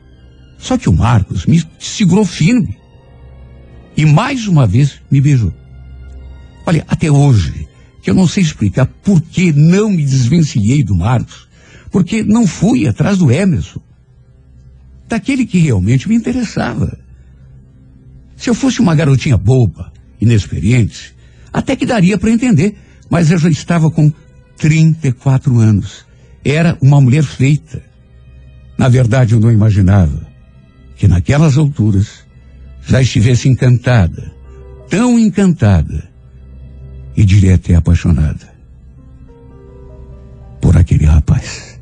Só que o Marcos me segurou firme. E mais uma vez me beijou. Olha, até hoje que eu não sei explicar por que não me desvencilhei do Marcos, porque não fui atrás do Emerson, daquele que realmente me interessava. Se eu fosse uma garotinha boba, inexperiente, até que daria para entender, mas eu já estava com 34 anos. Era uma mulher feita. Na verdade, eu não imaginava que naquelas alturas já estivesse encantada, tão encantada, e diria até apaixonada por aquele rapaz.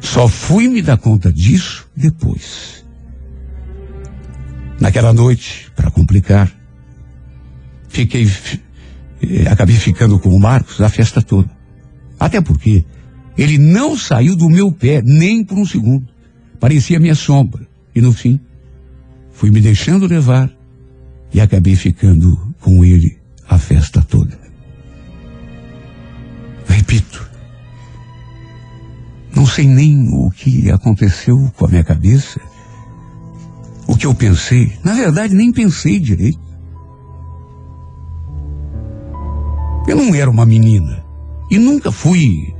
Só fui me dar conta disso depois. Naquela noite, para complicar, fiquei, eh, acabei ficando com o Marcos a festa toda. Até porque ele não saiu do meu pé nem por um segundo. Parecia minha sombra. E no fim, fui me deixando levar e acabei ficando com ele a festa toda. Repito, não sei nem o que aconteceu com a minha cabeça, o que eu pensei. Na verdade, nem pensei direito. Eu não era uma menina e nunca fui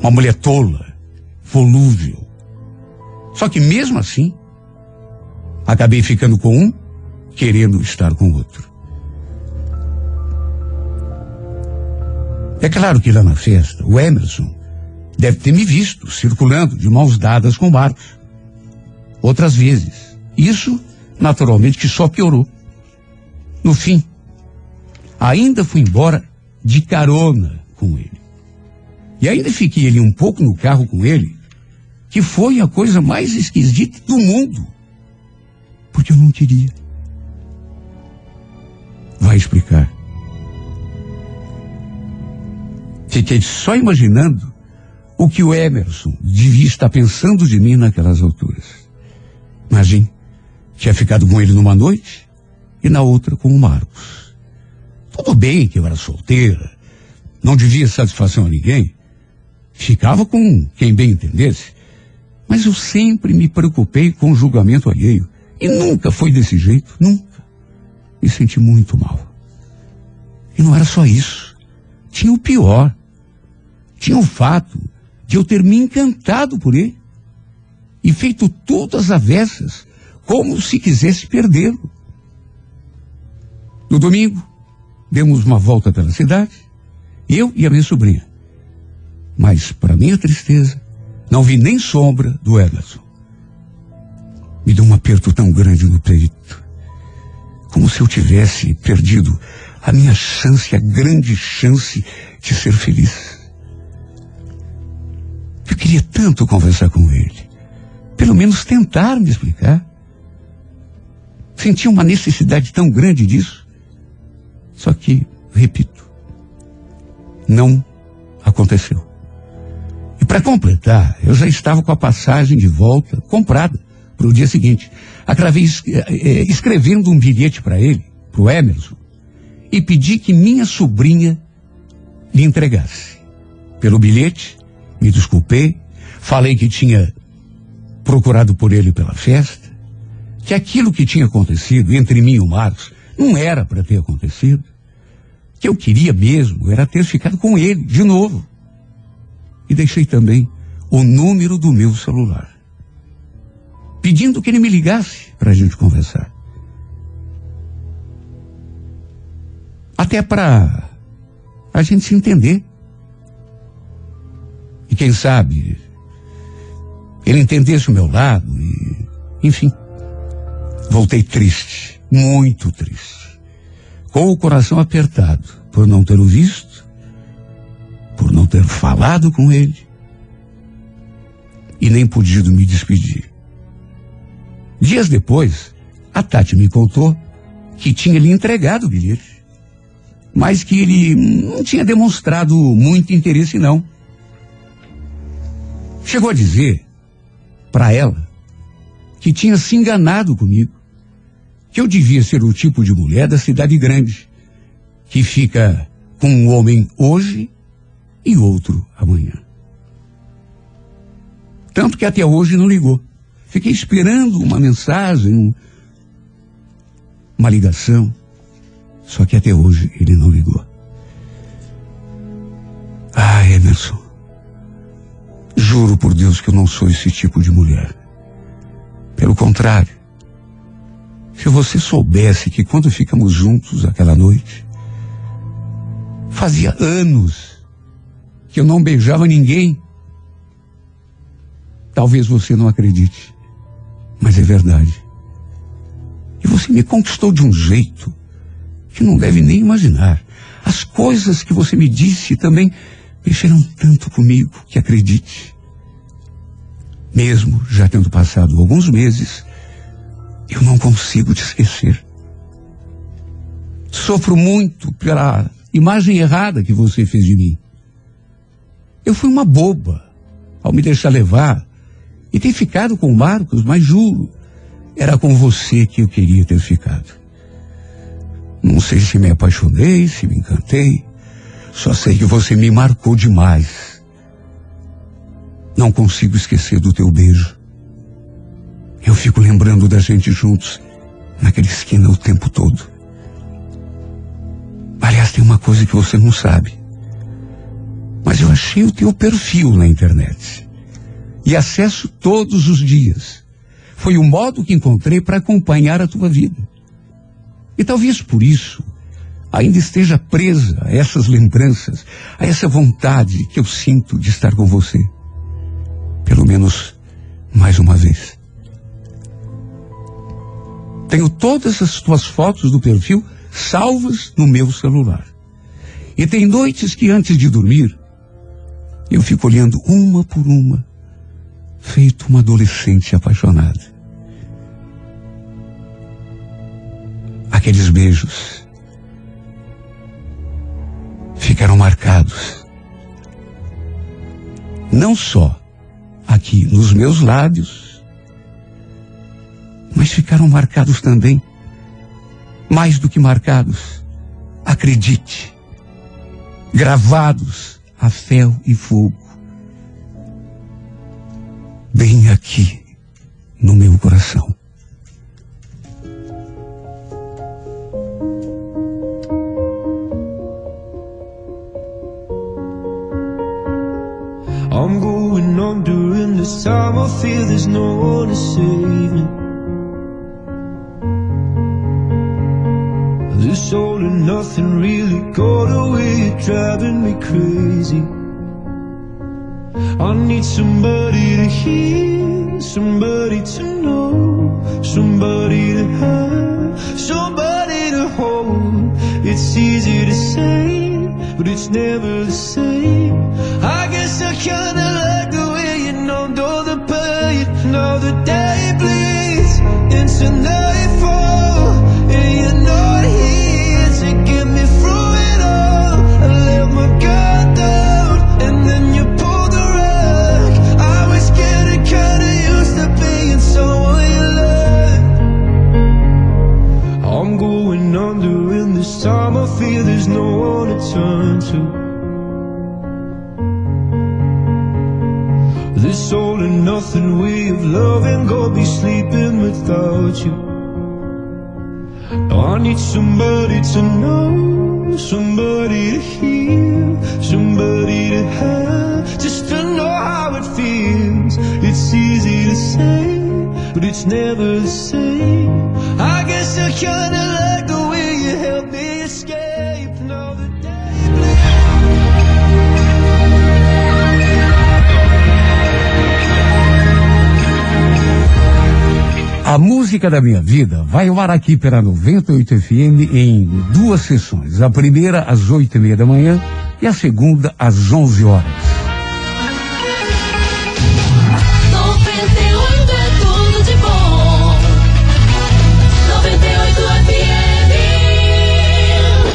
uma mulher tola, volúvel. Só que mesmo assim, acabei ficando com um, querendo estar com o outro. É claro que lá na festa, o Emerson deve ter me visto circulando de mãos dadas com o Marcos. Outras vezes. Isso, naturalmente, que só piorou. No fim, ainda fui embora de carona com ele. E ainda fiquei ali um pouco no carro com ele, que foi a coisa mais esquisita do mundo. Porque eu não queria. Vai explicar. Fiquei só imaginando o que o Emerson devia estar pensando de mim naquelas alturas. Imagine, tinha ficado com ele numa noite e na outra com o Marcos. Tudo bem que eu era solteira, não devia satisfação a ninguém, ficava com quem bem entendesse, mas eu sempre me preocupei com o julgamento alheio e nunca foi desse jeito, nunca. Me senti muito mal. E não era só isso. Tinha o pior. Tinha o fato de eu ter me encantado por ele e feito tudo às avessas, como se quisesse perdê-lo. No domingo, demos uma volta pela cidade, eu e a minha sobrinha. Mas, para minha tristeza, não vi nem sombra do Emerson. Me deu um aperto tão grande no peito, como se eu tivesse perdido a minha chance, a grande chance de ser feliz. Eu queria tanto conversar com ele. Pelo menos tentar me explicar. Sentia uma necessidade tão grande disso. Só que, repito, não aconteceu. E para completar, eu já estava com a passagem de volta comprada para o dia seguinte. Acabei eh, eh, escrevendo um bilhete para ele, para o Emerson, e pedi que minha sobrinha lhe entregasse. Pelo bilhete, me desculpei, falei que tinha procurado por ele pela festa, que aquilo que tinha acontecido entre mim e o Marcos não era para ter acontecido, que eu queria mesmo era ter ficado com ele de novo. E deixei também o número do meu celular, pedindo que ele me ligasse para a gente conversar. Até para a gente se entender. E quem sabe ele entendesse o meu lado e, enfim, voltei triste, muito triste, com o coração apertado por não ter o visto, por não ter falado com ele e nem podido me despedir. Dias depois, a Tati me contou que tinha lhe entregado o bilhete, mas que ele não tinha demonstrado muito interesse não. Chegou a dizer para ela que tinha se enganado comigo, que eu devia ser o tipo de mulher da cidade grande, que fica com um homem hoje e outro amanhã. Tanto que até hoje não ligou. Fiquei esperando uma mensagem, uma ligação. Só que até hoje ele não ligou. Ah, Emerson. Juro por Deus que eu não sou esse tipo de mulher. Pelo contrário. Se você soubesse que quando ficamos juntos aquela noite, fazia anos que eu não beijava ninguém. Talvez você não acredite, mas é verdade. E você me conquistou de um jeito que não deve nem imaginar. As coisas que você me disse também mexeram tanto comigo que acredite. Mesmo já tendo passado alguns meses, eu não consigo te esquecer. Sofro muito pela imagem errada que você fez de mim. Eu fui uma boba ao me deixar levar e ter ficado com Marcos, mas juro, era com você que eu queria ter ficado. Não sei se me apaixonei, se me encantei, só sei que você me marcou demais. Não consigo esquecer do teu beijo. Eu fico lembrando da gente juntos, naquela esquina o tempo todo. Aliás, tem uma coisa que você não sabe. Mas eu achei o teu perfil na internet. E acesso todos os dias. Foi o modo que encontrei para acompanhar a tua vida. E talvez por isso ainda esteja presa a essas lembranças, a essa vontade que eu sinto de estar com você. Pelo menos mais uma vez. Tenho todas as tuas fotos do perfil salvas no meu celular. E tem noites que antes de dormir, eu fico olhando uma por uma, feito uma adolescente apaixonada. Aqueles beijos ficaram marcados. Não só aqui nos meus lábios, mas ficaram marcados também, mais do que marcados, acredite, gravados a fel e fogo, bem aqui to somebody to know, somebody to have, somebody to hold. It's easy to say, but it's never the same. To know, somebody to hear, somebody to have, just to know how it feels. It's easy to say, but it's never the same. I guess I kinda A música da minha vida vai ao ar aqui pela 98 FM em duas sessões. A primeira às oito e meia da manhã e a segunda às onze horas.